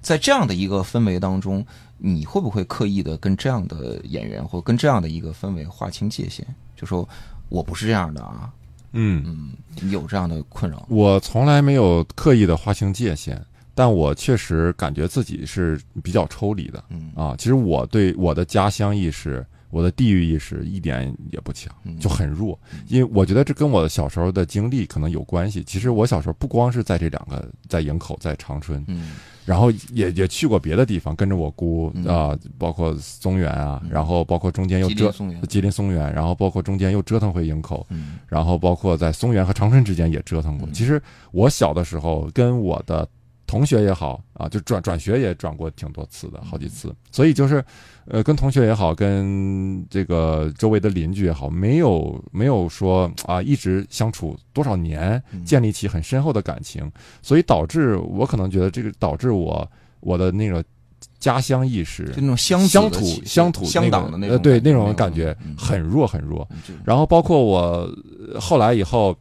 在这样的一个氛围当中，你会不会刻意的跟这样的演员或跟这样的一个氛围划清界限？就说我不是这样的啊，嗯，嗯，有这样的困扰？我从来没有刻意的划清界限，但我确实感觉自己是比较抽离的。嗯。啊。其实我对我的家乡意识、我的地域意识一点也不强，嗯。就很弱。因为我觉得这跟我小时候的经历可能有关系。其实我小时候不光是在这两个，在营口、在长春，嗯。然后也也去过别的地方，跟着我姑嗯。啊、包括松原啊，嗯。然后包括中间又折吉林松原吉林松原，然后包括中间又折腾回营口，嗯。然后包括在松原和长春之间也折腾过。嗯。其实我小的时候跟我的同学也好啊，就转转学也转过挺多次的，好几次。所以就是，呃，跟同学也好，跟这个周围的邻居也好，没有没有说啊一直相处多少年，嗯建立起很深厚的感情，所以导致我可能觉得这个导致我我的那个家乡意识就。那种乡乡土土乡土乡党的那种呃对那种感觉嗯很弱很弱，然后包括我呃后来以后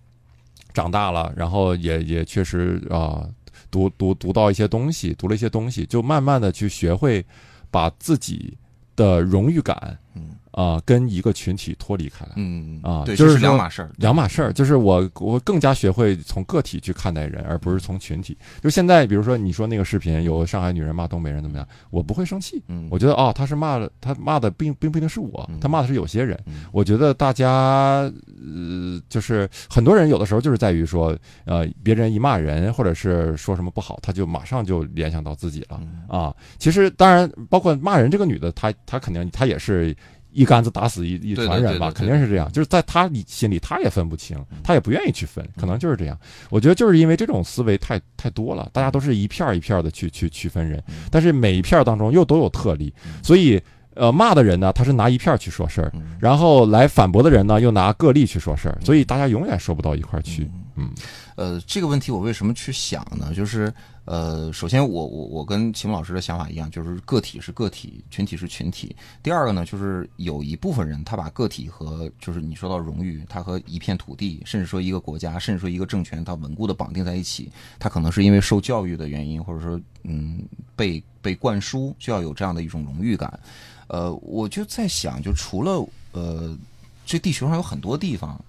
长大了，然后也也确实啊、读读读到一些东西，读了一些东西，就慢慢的去学会把自己的荣誉感嗯啊、跟一个群体脱离开来。嗯啊对，就是两码事儿，两码事儿，就是我我更加学会从个体去看待人，而不是从群体。就现在，比如说你说那个视频有上海女人骂东北人怎么样，我不会生气，嗯，我觉得哦，他是骂的，他骂的并并不一定是我嗯，他骂的是有些人。嗯我觉得大家呃，就是很多人有的时候就是在于说，呃，别人一骂人或者是说什么不好，他就马上就联想到自己了嗯啊。其实当然，包括骂人这个女的，她她肯定她也是。一竿子打死一一对船人吧，肯定是这样。就是在他心里，他也分不清，他也不愿意去分，可能就是这样。我觉得就是因为这种思维太太多了，大家都是一片儿一片儿的去去区分人嗯，但是每一片儿当中又都有特例，所以呃骂的人呢，他是拿一片儿去说事儿，嗯。然后来反驳的人呢，又拿个例去说事儿，所以大家永远说不到一块儿去。嗯呃，这个问题我为什么去想呢？就是呃，首先我我我跟秦老师的想法一样，就是个体是个体，群体是群体。第二个呢，就是有一部分人他把个体和就是你说到荣誉，他和一片土地，甚至说一个国家，甚至说一个政权，它稳固的绑定在一起。他可能是因为受教育的原因，或者说嗯被被灌输就要有这样的一种荣誉感。呃，我就在想，就除了呃这地球上有很多地方。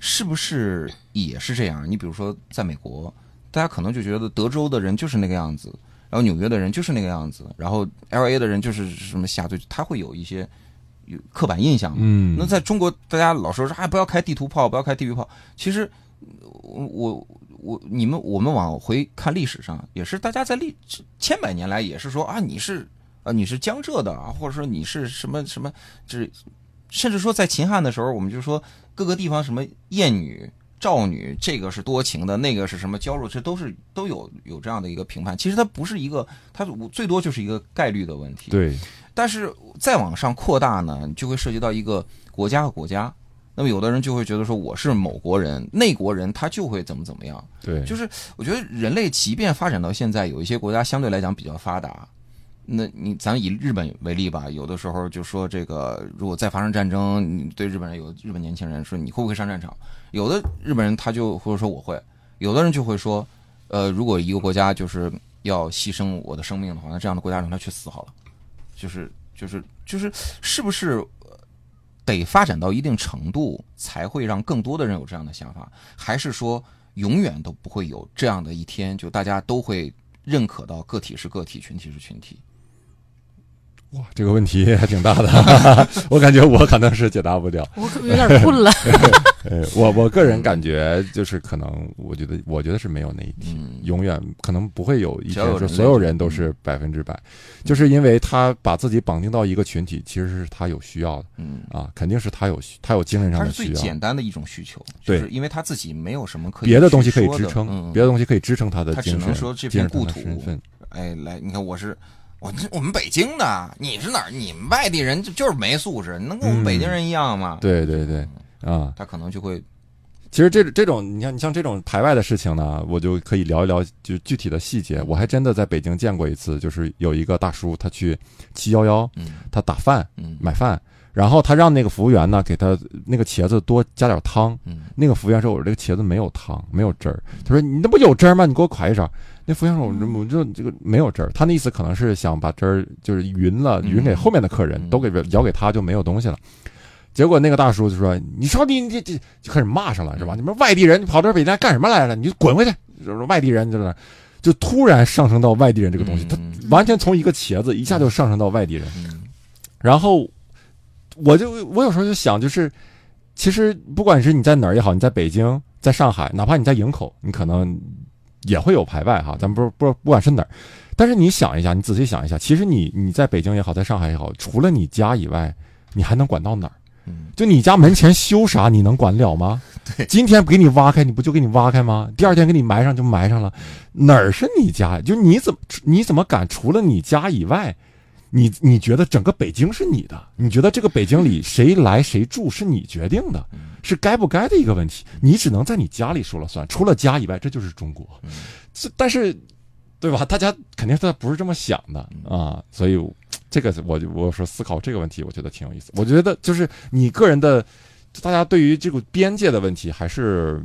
是不是也是这样？你比如说，在美国，大家可能就觉得德州的人就是那个样子，然后纽约的人就是那个样子，然后 L A 的人就是什么下罪，他会有一些有刻板印象。嗯，那在中国，大家老说说哎，不要开地图炮，不要开地域炮。其实，我我我，你们我们往回看历史上，也是大家在历千百年来也是说啊，你是啊你是江浙的啊，或者说你是什么什么，这甚至说在秦汉的时候，我们就说各个地方什么艳女。赵女，这个是多情的，那个是什么娇弱，这都是都有有这样的一个评判。其实它不是一个，它最多就是一个概率的问题。对，但是再往上扩大呢，就会涉及到一个国家和国家。那么有的人就会觉得说，我是某国人，那国人他就会怎么怎么样。对，就是我觉得人类即便发展到现在，有一些国家相对来讲比较发达。那你咱以日本为例吧，有的时候就说这个，如果再发生战争，你对日本人有日本年轻人说你会不会上战场？有的日本人他就或者说我会，有的人就会说，呃，如果一个国家就是要牺牲我的生命的话，那这样的国家让他去死好了。就是就是就是，是不是得发展到一定程度才会让更多的人有这样的想法？还是说永远都不会有这样的一天，就大家都会认可到个体是个体，群体是群体？哇，这个问题还挺大的，*laughs* 我感觉我可能是解答不了。我可有点困了。呃 *laughs* *laughs* 我我个人感觉就是可能，我觉得我觉得是没有那一天，永远可能不会有一天是所有人都是百分之百，就是因为他把自己绑定到一个群体，其实是他有需要的，嗯啊，肯定是他有他有精神上的需要。最简单的一种需求，对，因为他自己没有什么可以别的东西可以支撑，别的东西可以支撑他的，他只能说这片故土。哎，来，你看我是。我我们北京的，你是哪儿？你们外地人就就是没素质，能跟我们北京人一样吗？对对对，啊，他可能就会。其实这这种，你像你像这种排外的事情呢，我就可以聊一聊，就具体的细节。我还真的在北京见过一次，就是有一个大叔，他去七幺幺，他打饭，买饭，然后他让那个服务员呢给他那个茄子多加点汤。那个服务员说：“我这个茄子没有汤，没有汁儿。”他说：“你那不有汁儿吗？你给我㧟一勺。”那服务员说：“我我这这个没有汁儿。”他那意思可能是想把汁儿就是匀了，匀给后面的客人，都给舀给他就没有东西了。结果那个大叔就说：“你说你这这就开始骂上了是吧？你们外地人，你跑这北京干什么来了？你就滚回去！就是外地人就是就突然上升到外地人这个东西，他完全从一个茄子一下就上升到外地人。然后我就我有时候就想，就是其实不管是你在哪儿也好，你在北京，在上海，哪怕你在营口，你可能。”也会有排外哈，咱们不不不管是哪儿，但是你想一下，你仔细想一下，其实你你在北京也好，在上海也好，除了你家以外，你还能管到哪儿？就你家门前修啥，你能管了吗？*laughs* 对，今天不给你挖开，你不就给你挖开吗？第二天给你埋上就埋上了，哪儿是你家？就你怎么你怎么敢？除了你家以外？你你觉得整个北京是你的？你觉得这个北京里谁来谁住是你决定的，是该不该的一个问题？你只能在你家里说了算，除了家以外，这就是中国。这但是，对吧？大家肯定他不是这么想的啊，所以这个我我说思考这个问题，我觉得挺有意思。我觉得就是你个人的，大家对于这个边界的问题还是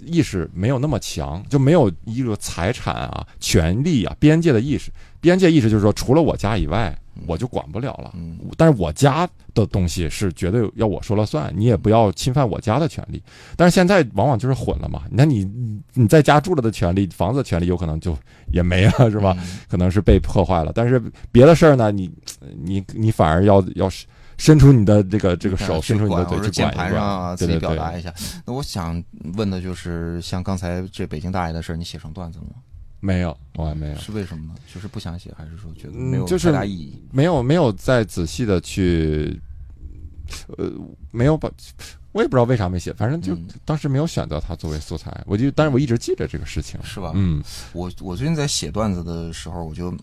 意识没有那么强，就没有一个财产啊、权利啊、边界的意识。边界意识就是说，除了我家以外。我就管不了了，但是我家的东西是绝对要我说了算，你也不要侵犯我家的权利。但是现在往往就是混了嘛，那你你在家住了的权利，房子的权利有可能就也没了，是吧？可能是被破坏了。但是别的事儿呢，你你你反而要要伸出你的这个这个手，伸出你的嘴去键盘上自己表达一下。那我想问的就是，像刚才这北京大爷的事儿，你写成段子了吗？没有，我还没有。是为什么呢？就是不想写，还是说觉得没有太大意义？没有，没有再仔细的去，呃，没有把，我也不知道为啥没写。反正就当时没有选择它作为素材，我就，但是我一直记着这个事情，是吧？嗯，我我最近在写段子的时候，我就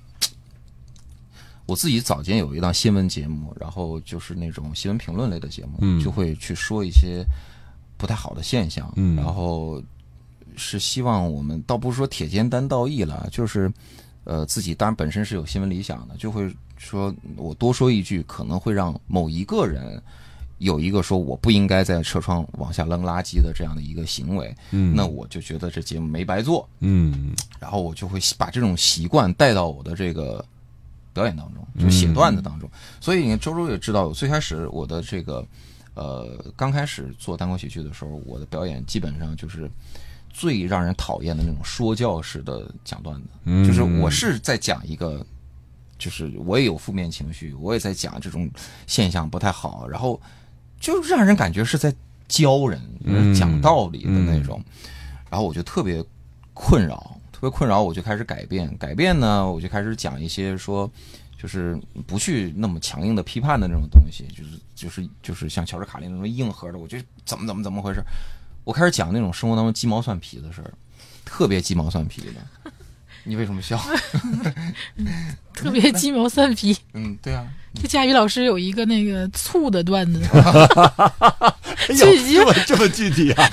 *tsk* 我自己早间有一档新闻节目，然后就是那种新闻评论类的节目，就会去说一些不太好的现象，嗯，然后。是希望我们倒不是说铁肩担道义了，就是，呃，自己当然本身是有新闻理想的，就会说我多说一句，可能会让某一个人有一个说我不应该在车窗往下扔垃圾的这样的一个行为，嗯，那我就觉得这节目没白做，嗯，然后我就会把这种习惯带到我的这个表演当中，就写段子当中。所以你看，周周也知道，我最开始我的这个。呃，刚开始做单口喜剧的时候，我的表演基本上就是最让人讨厌的那种说教式的讲段子，嗯就是我是在讲一个，就是我也有负面情绪，我也在讲这种现象不太好，然后就让人感觉是在教人、嗯讲道理的那种，然后我就特别困扰，特别困扰，我就开始改变，改变呢，我就开始讲一些说。就是不去那么强硬的批判的那种东西，就是就是就是像乔治卡林那种硬核的，我觉得怎么怎么怎么回事？我开始讲那种生活当中鸡毛蒜皮的事儿，特别鸡毛蒜皮的。*laughs* 你为什么笑？*laughs* 特别鸡毛蒜皮。*laughs* 嗯，对啊，就佳宇老师有一个那个醋的段子，哎就已经这么这么具体啊？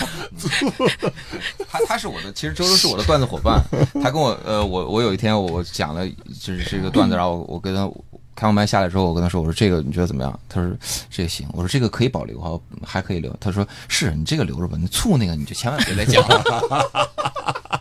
他他是我的，其实周周是我的段子伙伴。他跟我呃，我我有一天我讲了就是这个段子，然后我我跟他开完麦下来之后，我跟他说，我说这个你觉得怎么样？他说这个行。我说这个可以保留哈，还可以留。他说是你这个留着吧，你醋那个你就千万别再讲了。*laughs*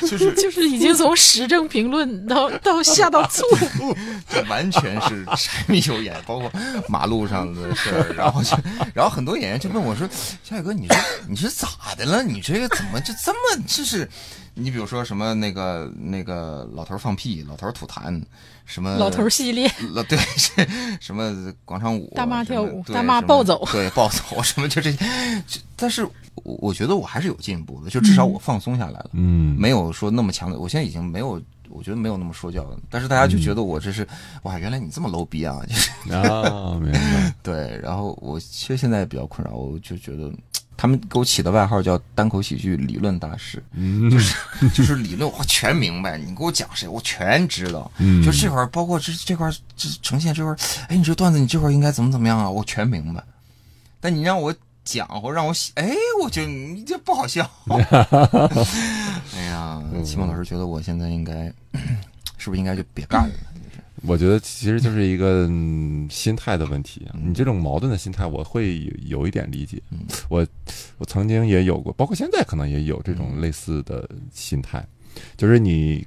就是就是已经从时政评论到到下到醋，*laughs* 这完全是柴米油盐，包括马路上的事儿，然后就，然后很多演员就问我说：“小宇哥，你这你是咋的了？你这个怎么就这么就是？你比如说什么那个那个老头儿放屁，老头儿吐痰，什么老头儿系列，老 *laughs* 对是什么广场舞，大妈跳舞大妈暴走对暴走 *laughs* 什么就这些，但是我我觉得我还是有进步的，就至少我放松下来了。嗯，没有说那么强的，我现在已经没有，我觉得没有那么说教了。但是大家就觉得我这是，哇，原来你这么 low 逼啊！就是啊，明白。*laughs* 对，然后我其实现在比较困扰，我就觉得他们给我起的外号叫单口喜剧理论大师，嗯，就是 *laughs* 理论我全明白，你给我讲谁我全知道。嗯就这块儿，包括这这块儿这呈现这块儿，哎，你这段子你这块儿应该怎么怎么样啊，我全明白。但你让我讲或让我写，哎，我就你这不好笑。*laughs* 哎呀，齐梦老师觉得我现在应该，*clears throat* 是不是应该就别干了？我觉得其实就是一个、嗯心态的问题。嗯你这种矛盾的心态，我会有有一点理解嗯。我我曾经也有过，包括现在可能也有这种类似的心态，就是你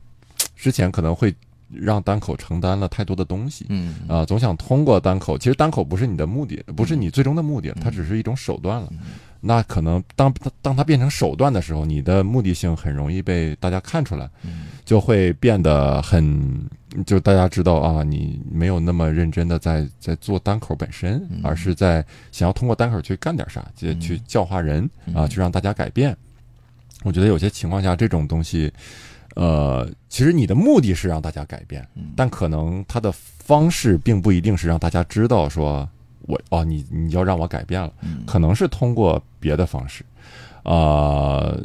之前可能会让单口承担了太多的东西。嗯啊、总想通过单口，其实单口不是你的目的，不是你最终的目的，它只是一种手段了。那可能当当它变成手段的时候，你的目的性很容易被大家看出来，嗯就会变得很，就大家知道啊，你没有那么认真的在在做单口本身，嗯而是在想要通过单口去干点啥，去嗯去教化人啊，嗯去让大家改变。我觉得有些情况下，这种东西，呃，其实你的目的是让大家改变，嗯但可能它的方式并不一定是让大家知道说我哦，你你要让我改变了，嗯可能是通过别的方式，呃，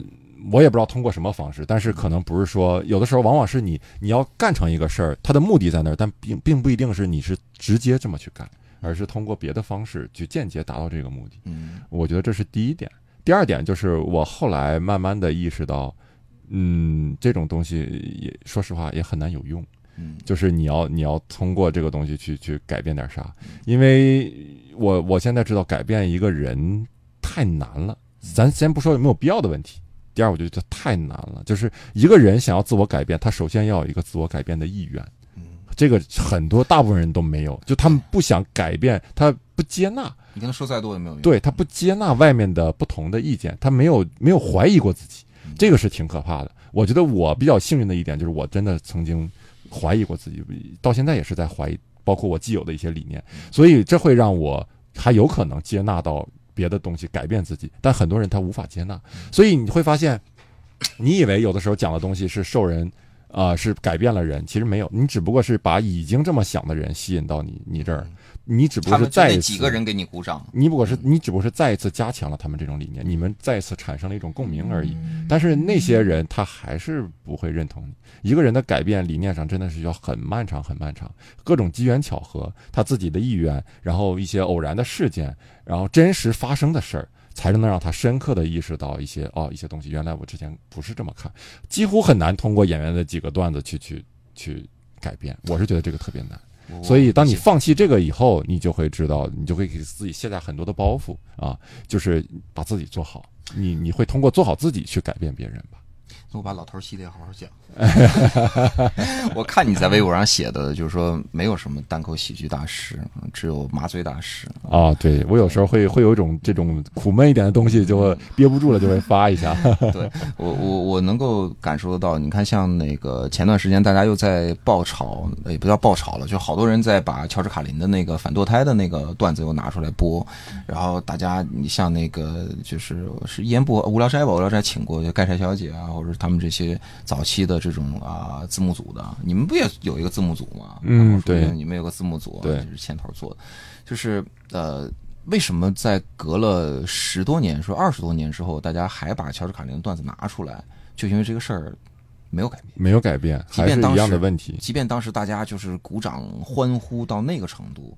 我也不知道通过什么方式，但是可能不是说有的时候往往是你你要干成一个事儿，它的目的在那儿，但并并不一定是你是直接这么去干，而是通过别的方式去间接达到这个目的。嗯我觉得这是第一点。第二点就是我后来慢慢的意识到，嗯，这种东西也说实话也很难有用。嗯就是你要你要通过这个东西去去改变点啥，因为我我现在知道改变一个人太难了，咱先不说有没有必要的问题。第二，我觉得太难了，就是一个人想要自我改变，他首先要有一个自我改变的意愿，这个很多大部分人都没有，就他们不想改变，他不接纳，你跟他说再多也没有用。对他不接纳外面的不同的意见，他没有没有怀疑过自己，这个是挺可怕的。我觉得我比较幸运的一点就是我真的曾经怀疑过自己，到现在也是在怀疑，包括我既有的一些理念，所以这会让我还有可能接纳到别的东西，改变自己。但很多人他无法接纳，所以你会发现，你以为有的时候讲的东西是受人。啊、是改变了人，其实没有，你只不过是把已经这么想的人吸引到你你这儿，你只不过是再一次几个人给你鼓掌，你不过是你只不过是再一次加强了他们这种理念，你们再一次产生了一种共鸣而已。但是那些人他还是不会认同你。一个人的改变理念上真的是要很漫长很漫长，各种机缘巧合，他自己的意愿，然后一些偶然的事件，然后真实发生的事儿，才能让他深刻的意识到一些哦一些东西，原来我之前不是这么看，几乎很难通过演员的几个段子去去去改变。我是觉得这个特别难。所以，当你放弃这个以后，你就会知道，你就会给自己卸下很多的包袱啊，就是把自己做好。你你会通过做好自己去改变别人吧？那我把老头儿系列好好讲。*laughs* 我看你在微博上写的，就是说没有什么单口喜剧大师，只有麻醉大师。啊，对我有时候会会有一种这种苦闷一点的东西，就会憋不住了，就会发一下。*laughs* 对我我我能够感受得到，你看像那个前段时间大家又在爆炒，也不叫爆炒了，就好多人在把乔治卡林的那个反堕胎的那个段子又拿出来播，然后大家你像那个就是是一言不无聊斋吧，无聊斋请过就盖柴小姐啊，或者是他们这些早期的这种啊字幕组的，你们不也有一个字幕组吗？嗯对你们有个字幕组，对就是牵头做的，就是呃。为什么在隔了十多年，说二十多年之后，大家还把乔治卡林的段子拿出来？就因为这个事儿没有改变。没有改变，即便当还是一样的时问题。即便当时大家就是鼓掌欢呼到那个程度，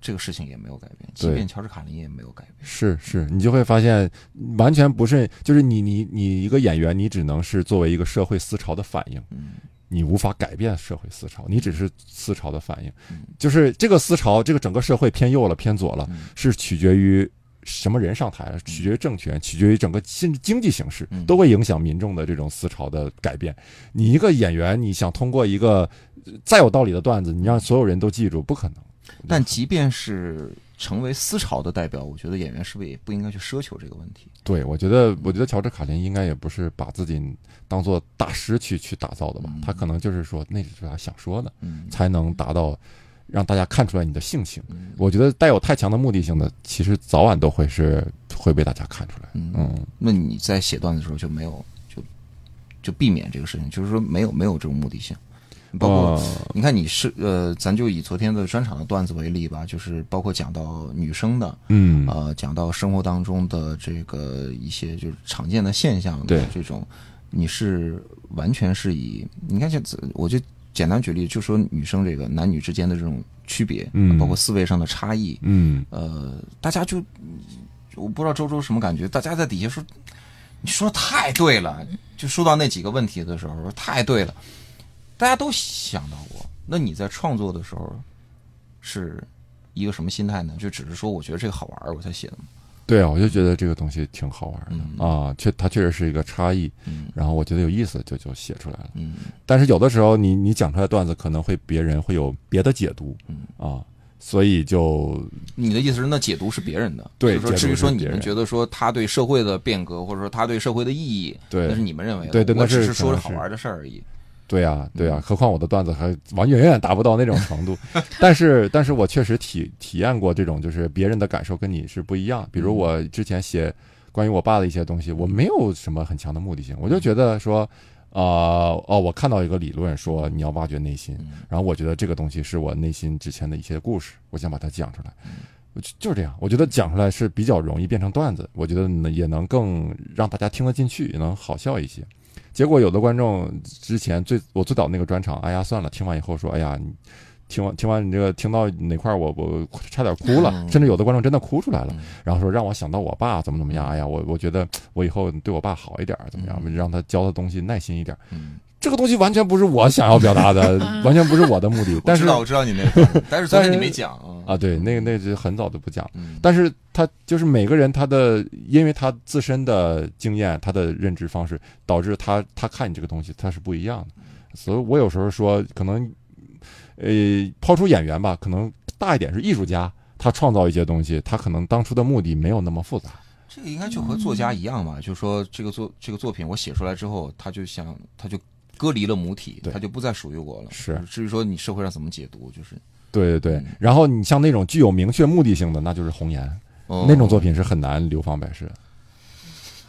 这个事情也没有改变。即便乔治卡林也没有改变。是是，你就会发现，完全不是，就是你你你一个演员，你只能是作为一个社会思潮的反应，嗯你无法改变社会思潮，你只是思潮的反应嗯。就是这个思潮，这个整个社会偏右了，偏左了，嗯是取决于什么人上台了，取决于政权，取决于整个甚至经济形势嗯，都会影响民众的这种思潮的改变。你一个演员，你想通过一个呃再有道理的段子，你让所有人都记住，不可能。但即便是成为思潮的代表，我觉得演员是不是也不应该去奢求这个问题？对，我觉得，我觉得乔治卡林应该也不是把自己当做大师去去打造的吧，嗯他可能就是说那是他想说的，嗯才能达到让大家看出来你的性情。嗯我觉得带有太强的目的性的，其实早晚都会是会被大家看出来。嗯嗯，那你在写段子的时候就没有就就避免这个事情，就是说没有没有这种目的性，包括。呃你看，你是呃，咱就以昨天的专场的段子为例吧，就是包括讲到女生的，嗯呃，讲到生活当中的这个一些就是常见的现象的对这种，你是完全是以你看这，我就简单举例，就说女生这个男女之间的这种区别，嗯包括思维上的差异，嗯呃，大家就我不知道周周什么感觉，大家在底下说，你说的太对了，就说到那几个问题的时候，说太对了，大家都想到过。那你在创作的时候是一个什么心态呢？就只是说我觉得这个好玩儿，我才写的吗？对啊，我就觉得这个东西挺好玩的、嗯啊，确它确实是一个差异，嗯然后我觉得有意思，就就写出来了。嗯但是有的时候你你讲出来的段子可能会别人会有别的解读嗯。啊，所以就你的意思是，那解读是别人的，对就是说至于说你们觉得说他对社会的变革，或者说他对社会的意义，对那是你们认为的，对对那是我只是说好玩的事儿而已。对呀、对呀、嗯何况我的段子还完远远达不到那种程度，*laughs* 但是但是我确实体体验过这种，就是别人的感受跟你是不一样。比如我之前写关于我爸的一些东西，我没有什么很强的目的性，我就觉得说，呃哦，我看到一个理论说你要挖掘内心，嗯。然后我觉得这个东西是我内心之前的一些故事，我想把它讲出来。就就是这样，我觉得讲出来是比较容易变成段子，我觉得呢也能更让大家听得进去，也能好笑一些。结果有的观众之前最我最早那个专场，哎呀算了，听完以后说，哎呀，你听完听完你这个听到哪块儿我我差点哭了，嗯。甚至有的观众真的哭出来了。嗯，然后说让我想到我爸怎么怎么样，哎呀，我我觉得我以后对我爸好一点儿，怎么样，嗯。让他教的东西耐心一点这个东西完全不是我想要表达的，*laughs* 完全不是我的目的。但是我知道我知道你那个，*laughs* 但是昨天但是你没讲啊，对，那个那个是很早就不讲。嗯但是他就是每个人他的，因为他自身的经验、他的认知方式，导致他他看你这个东西他是不一样的。所以我有时候说，可能呃，抛出演员吧，可能大一点是艺术家，他创造一些东西，他可能当初的目的没有那么复杂。这个应该就和作家一样嘛，就说这个作这个作品我写出来之后，他就想他就割离了母体，对他就不再属于我了。是。至于说你社会上怎么解读，就是对对对。嗯，然后你像那种具有明确目的性的，那就是红颜，哦。那种作品是很难流芳百世的。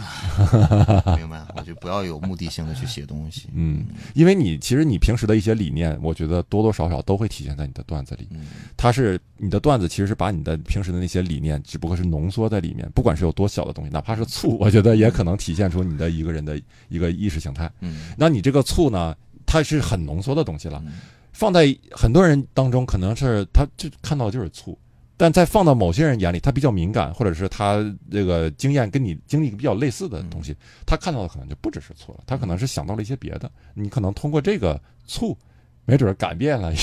*laughs* 明白，*laughs* 我就不要有目的性的去写东西。嗯，因为你其实你平时的一些理念，我觉得多多少少都会体现在你的段子里。嗯它是你的段子，其实是把你的平时的那些理念，只不过是浓缩在里面，不管是有多小的东西，哪怕是醋，*laughs* 我觉得也可能体现出你的一个人的一个意识形态。嗯那你这个醋呢，它是很浓缩的东西了，嗯放在很多人当中，可能是他就看到就是醋。但在放到某些人眼里，他比较敏感，或者是他这个经验跟你经历比较类似的东西，他看到的可能就不只是醋了，他可能是想到了一些别的。你可能通过这个醋，没准儿改变了一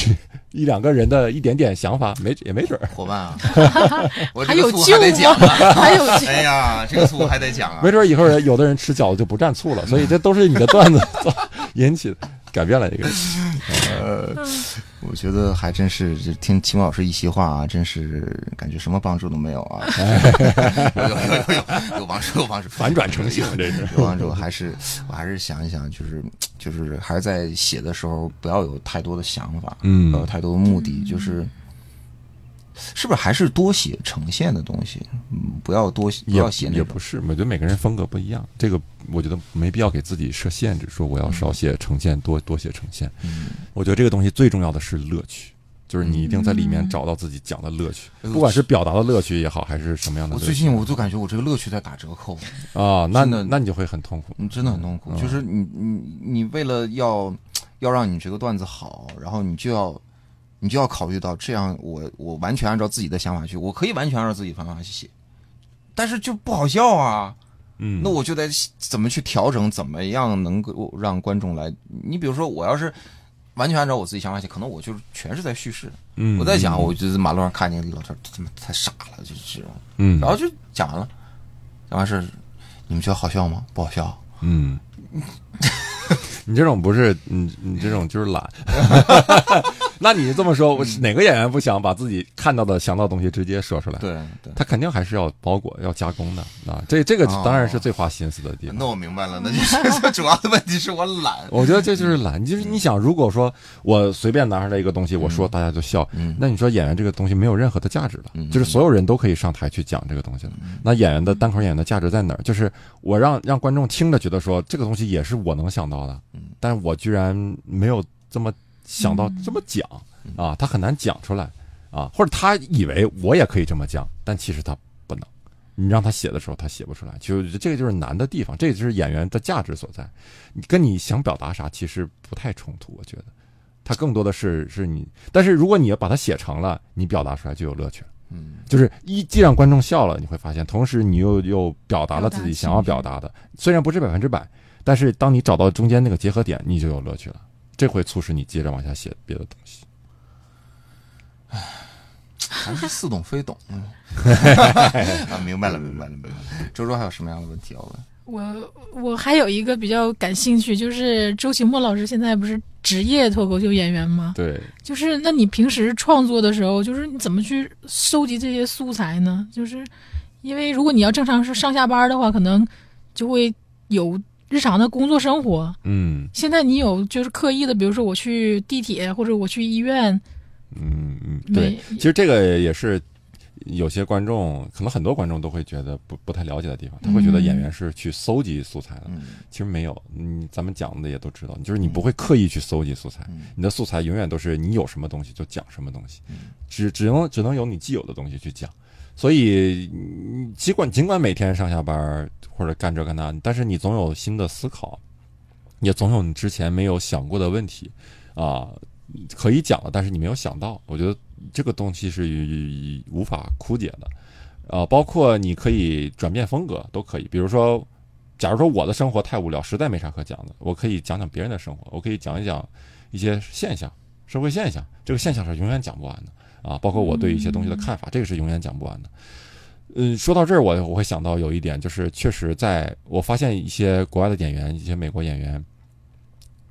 *laughs* 一两个人的一点点想法，没也没准儿。伙伴啊，*laughs* 我还这个醋有救还得讲？啊，*laughs* 还有救哎呀，这个醋还得讲啊没。准儿以后人有的人吃饺子就不蘸醋了，所以这都是你的段子引起的，改变了这个。呃，我觉得还真是，这听秦老师一席话啊，真是感觉什么帮助都没有啊。*laughs* 有有有有有有帮助，有帮助，反转成性这是有帮助。还是我还是想一想，就是就是还是在写的时候不要有太多的想法，嗯不要有太多的目的，就是是不是还是多写呈现的东西，嗯，不要多不要写那种也不是，我觉得每个人风格不一样，这个我觉得没必要给自己设限制，说我要少写呈现，多多写呈现。嗯我觉得这个东西最重要的是乐趣，就是你一定在里面找到自己讲的乐趣，不管是表达的乐趣也好，还是什么样的。我最近我就感觉我这个乐趣在打折扣。啊，那那那你就会很痛苦。嗯，真的很痛苦。嗯就是你你你为了要要让你这个段子好，然后你就要你就要考虑到这样我我完全按照自己的想法去，我可以完全按照自己方法去写，但是就不好笑啊。嗯，那我就得怎么去调整，怎么样能够让观众来？你比如说，我要是完全按照我自己想法写，可能我就是全是在叙事。嗯我在想，嗯我就是马路上看见老头儿，他妈太傻了，就是这种。嗯，然后就讲完了，讲完事，你们觉得好笑吗？不好笑。嗯，*laughs* 你这种不是你你这种就是懒。*laughs* 那你这么说，我是哪个演员不想把自己看到的、想到的东西直接说出来？对对。他肯定还是要包裹、要加工的啊。这这个哦当然是最花心思的地方。那我明白了，那就是主要的问题是我懒。*laughs* 我觉得这就是懒，就是你想，如果说我随便拿出来一个东西，我说大家就笑，嗯那你说演员这个东西没有任何的价值了，嗯就是所有人都可以上台去讲这个东西了。那演员的单口演员的价值在哪儿？就是我让让观众听着觉得说这个东西也是我能想到的，嗯但是我居然没有这么想到这么讲啊，他很难讲出来啊，或者他以为我也可以这么讲，但其实他不能。你让他写的时候，他写不出来，就这个就是难的地方，这就是演员的价值所在。你跟你想表达啥其实不太冲突，我觉得，他更多的是是你，但是如果你要把它写成了，你表达出来就有乐趣了。嗯就是一既让观众笑了，你会发现，同时你又又表达了自己想要表达的，虽然不是百分之百，但是当你找到中间那个结合点，你就有乐趣了。这会促使你接着往下写别的东西。还是似懂非懂。嗯 *laughs* 啊，明白了，明白了，明白了。周周还有什么样的问题要问？我我还有一个比较感兴趣，就是周奇墨老师现在不是职业脱口秀演员吗？对，就是那你平时创作的时候，就是你怎么去收集这些素材呢？就是因为如果你要正常是上下班的话，可能就会有日常的工作生活。嗯。现在你有就是刻意的，比如说我去地铁或者我去医院，嗯嗯，对，其实这个也是有些观众，可能很多观众都会觉得不不太了解的地方，他会觉得演员是去搜集素材的，嗯。其实没有，嗯，咱们讲的也都知道，就是你不会刻意去搜集素材，嗯。你的素材永远都是你有什么东西就讲什么东西，嗯。只只能只能有你既有的东西去讲。所以，嗯尽管尽管每天上下班或者干这干那，但是你总有新的思考，也总有你之前没有想过的问题啊，可以讲了，但是你没有想到。我觉得这个东西是无法枯竭的，呃，包括你可以转变风格都可以。比如说，假如说我的生活太无聊，实在没啥可讲的，我可以讲讲别人的生活，我可以讲一讲一些现象、社会现象，这个现象是永远讲不完的啊。包括我对一些东西的看法，这个是永远讲不完的。嗯，说到这儿，我我会想到有一点，就是确实在我发现一些国外的演员，一些美国演员，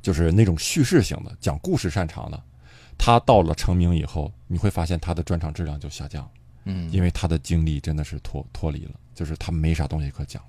就是那种叙事型的、讲故事擅长的，他到了成名以后，你会发现他的专场质量就下降。嗯，因为他的经历真的是脱脱离了，就是他没啥东西可讲。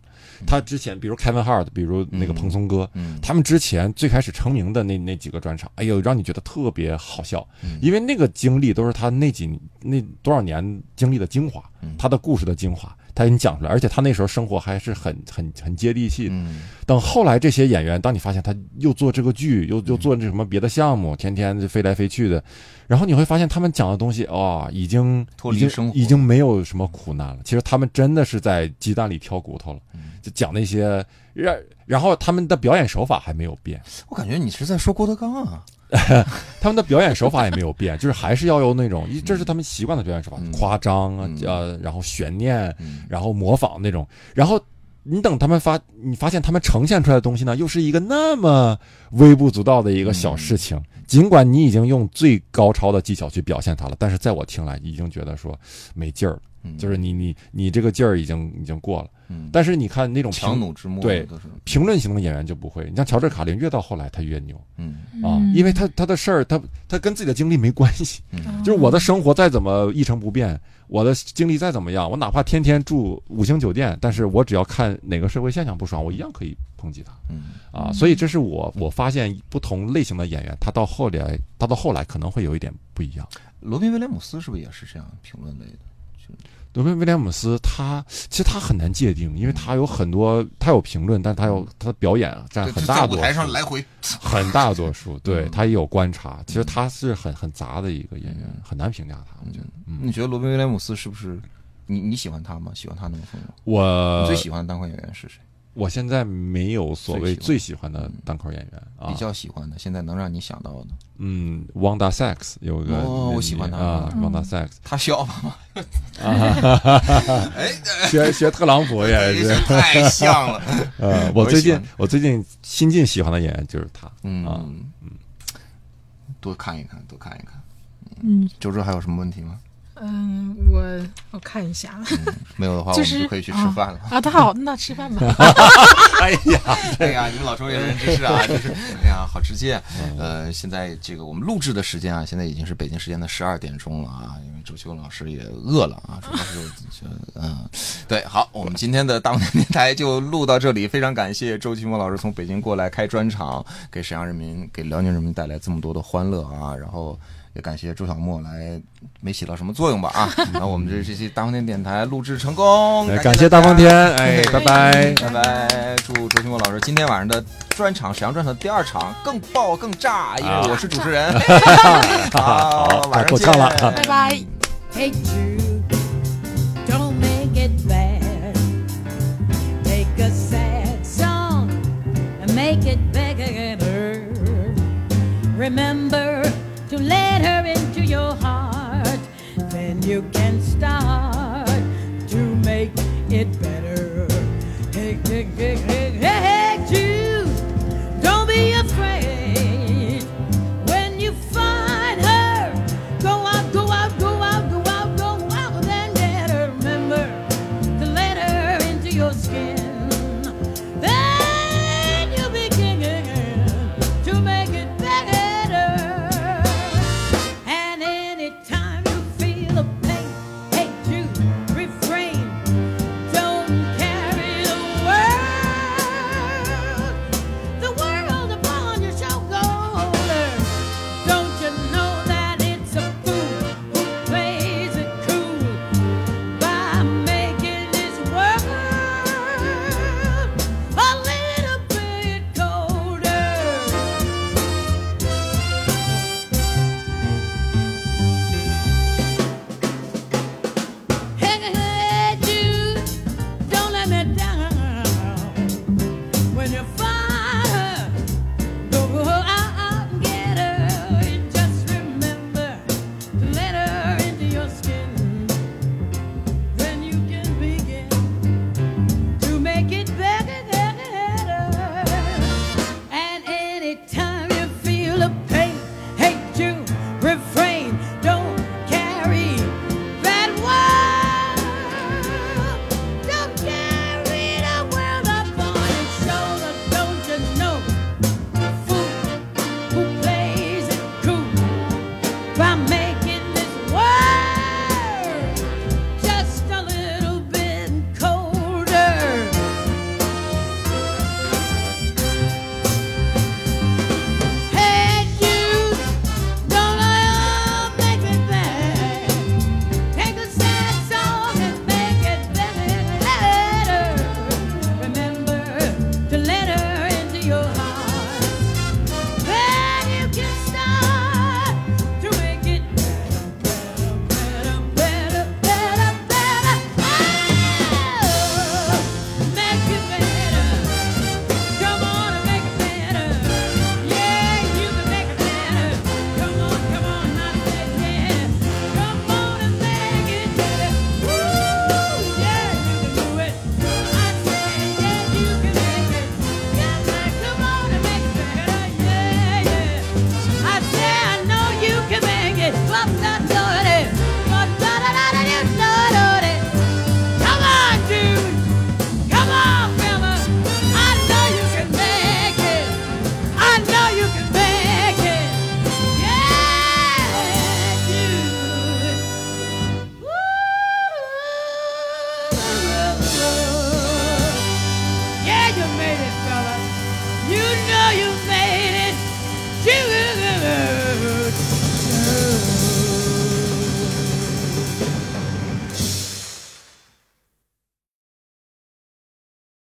他之前，比如 Kevin Hart，比如那个蓬松哥，嗯。他们之前最开始成名的那那几个专场，哎呦，让你觉得特别好笑，因为那个经历都是他那几那多少年经历的精华，他的故事的精华，他给你讲出来，而且他那时候生活还是很很很接地气的。嗯等后来这些演员，当你发现他又做这个剧，又又做那什么别的项目，天天就飞来飞去的，然后你会发现他们讲的东西啊、已经已经脱离生活已经没有什么苦难了。其实他们真的是在鸡蛋里挑骨头了，就讲那些让，然后他们的表演手法还没有变，我感觉你是在说郭德纲啊。*laughs* 他们的表演手法也没有变，就是还是要用那种，这是他们习惯的表演手法，嗯夸张啊嗯，呃，然后悬念，嗯然后模仿那种，然后你等他们发，你发现他们呈现出来的东西呢，又是一个那么微不足道的一个小事情。尽管你已经用最高超的技巧去表现它了，但是在我听来，已经觉得说没劲儿了。嗯就是你你你这个劲儿已经已经过了。嗯，但是你看那种评强弩之末对评论型的演员就不会，你像乔治卡林，越到后来他越牛嗯啊，因为他他的事儿，他他跟自己的经历没关系。嗯就是我的生活再怎么一成不变，我的经历再怎么样，我哪怕天天住五星酒店，但是我只要看哪个社会现象不爽，我一样可以抨击他嗯啊。所以这是我我发现不同类型的演员，他到后来他到后来可能会有一点不一样。罗宾威廉姆斯是不是也是这样评论类的？罗宾威廉姆斯他其实他很难界定，因为他有很多他有评论，但他有他的表演占很大多台上来回，很大多数，对嗯他也有观察。其实他是很很杂的一个演员，很难评价他。我觉得，嗯，你觉得罗宾威廉姆斯是不是你你喜欢他吗？喜欢他那种风格？你我最喜欢的单口演员是谁？我现在没有所谓最最喜欢的单口演员啊。比，较喜欢的，现在能让你想到的，嗯，Wanda Sykes 有个哦我喜欢他啊嗯，Wanda Sykes 他笑吗？*laughs* 学学特朗普也这是，太像了。*laughs* 呃，我最近我我最近新近喜欢的演员就是他，嗯。嗯。多看一看，多看一看。嗯。周周还有什么问题吗？嗯，我我看一下，没有的话，我就是们就可以去吃饭了。啊，他好，那吃饭吧。*laughs* 哎呀，对 *laughs* 呀，你们老周也是真是啊，*laughs* 就是哎呀，好直接啊。呃，现在这个我们录制的时间啊，现在已经是北京时间的十二点钟了啊，因为周秋老师也饿了啊，主要是就嗯，对，好，我们今天的大梦电台就录到这里，非常感谢周奇墨老师从北京过来开专场，给沈阳人民、给辽宁人民带来这么多的欢乐啊，然后。也感谢周小莫来，没起到什么作用吧啊？*laughs* 那我们这这期大风天电台录制成功，感谢大风天，哎，*laughs* 拜拜。拜拜！祝周新墨老师今天晚上的专场沈阳专场的第二场更爆更炸，因为我是主持人。*laughs* 好，晚上见。了拜拜。Hey Jude, don't make it bad. Take a sad song and make it better. Remember you can start to make it better.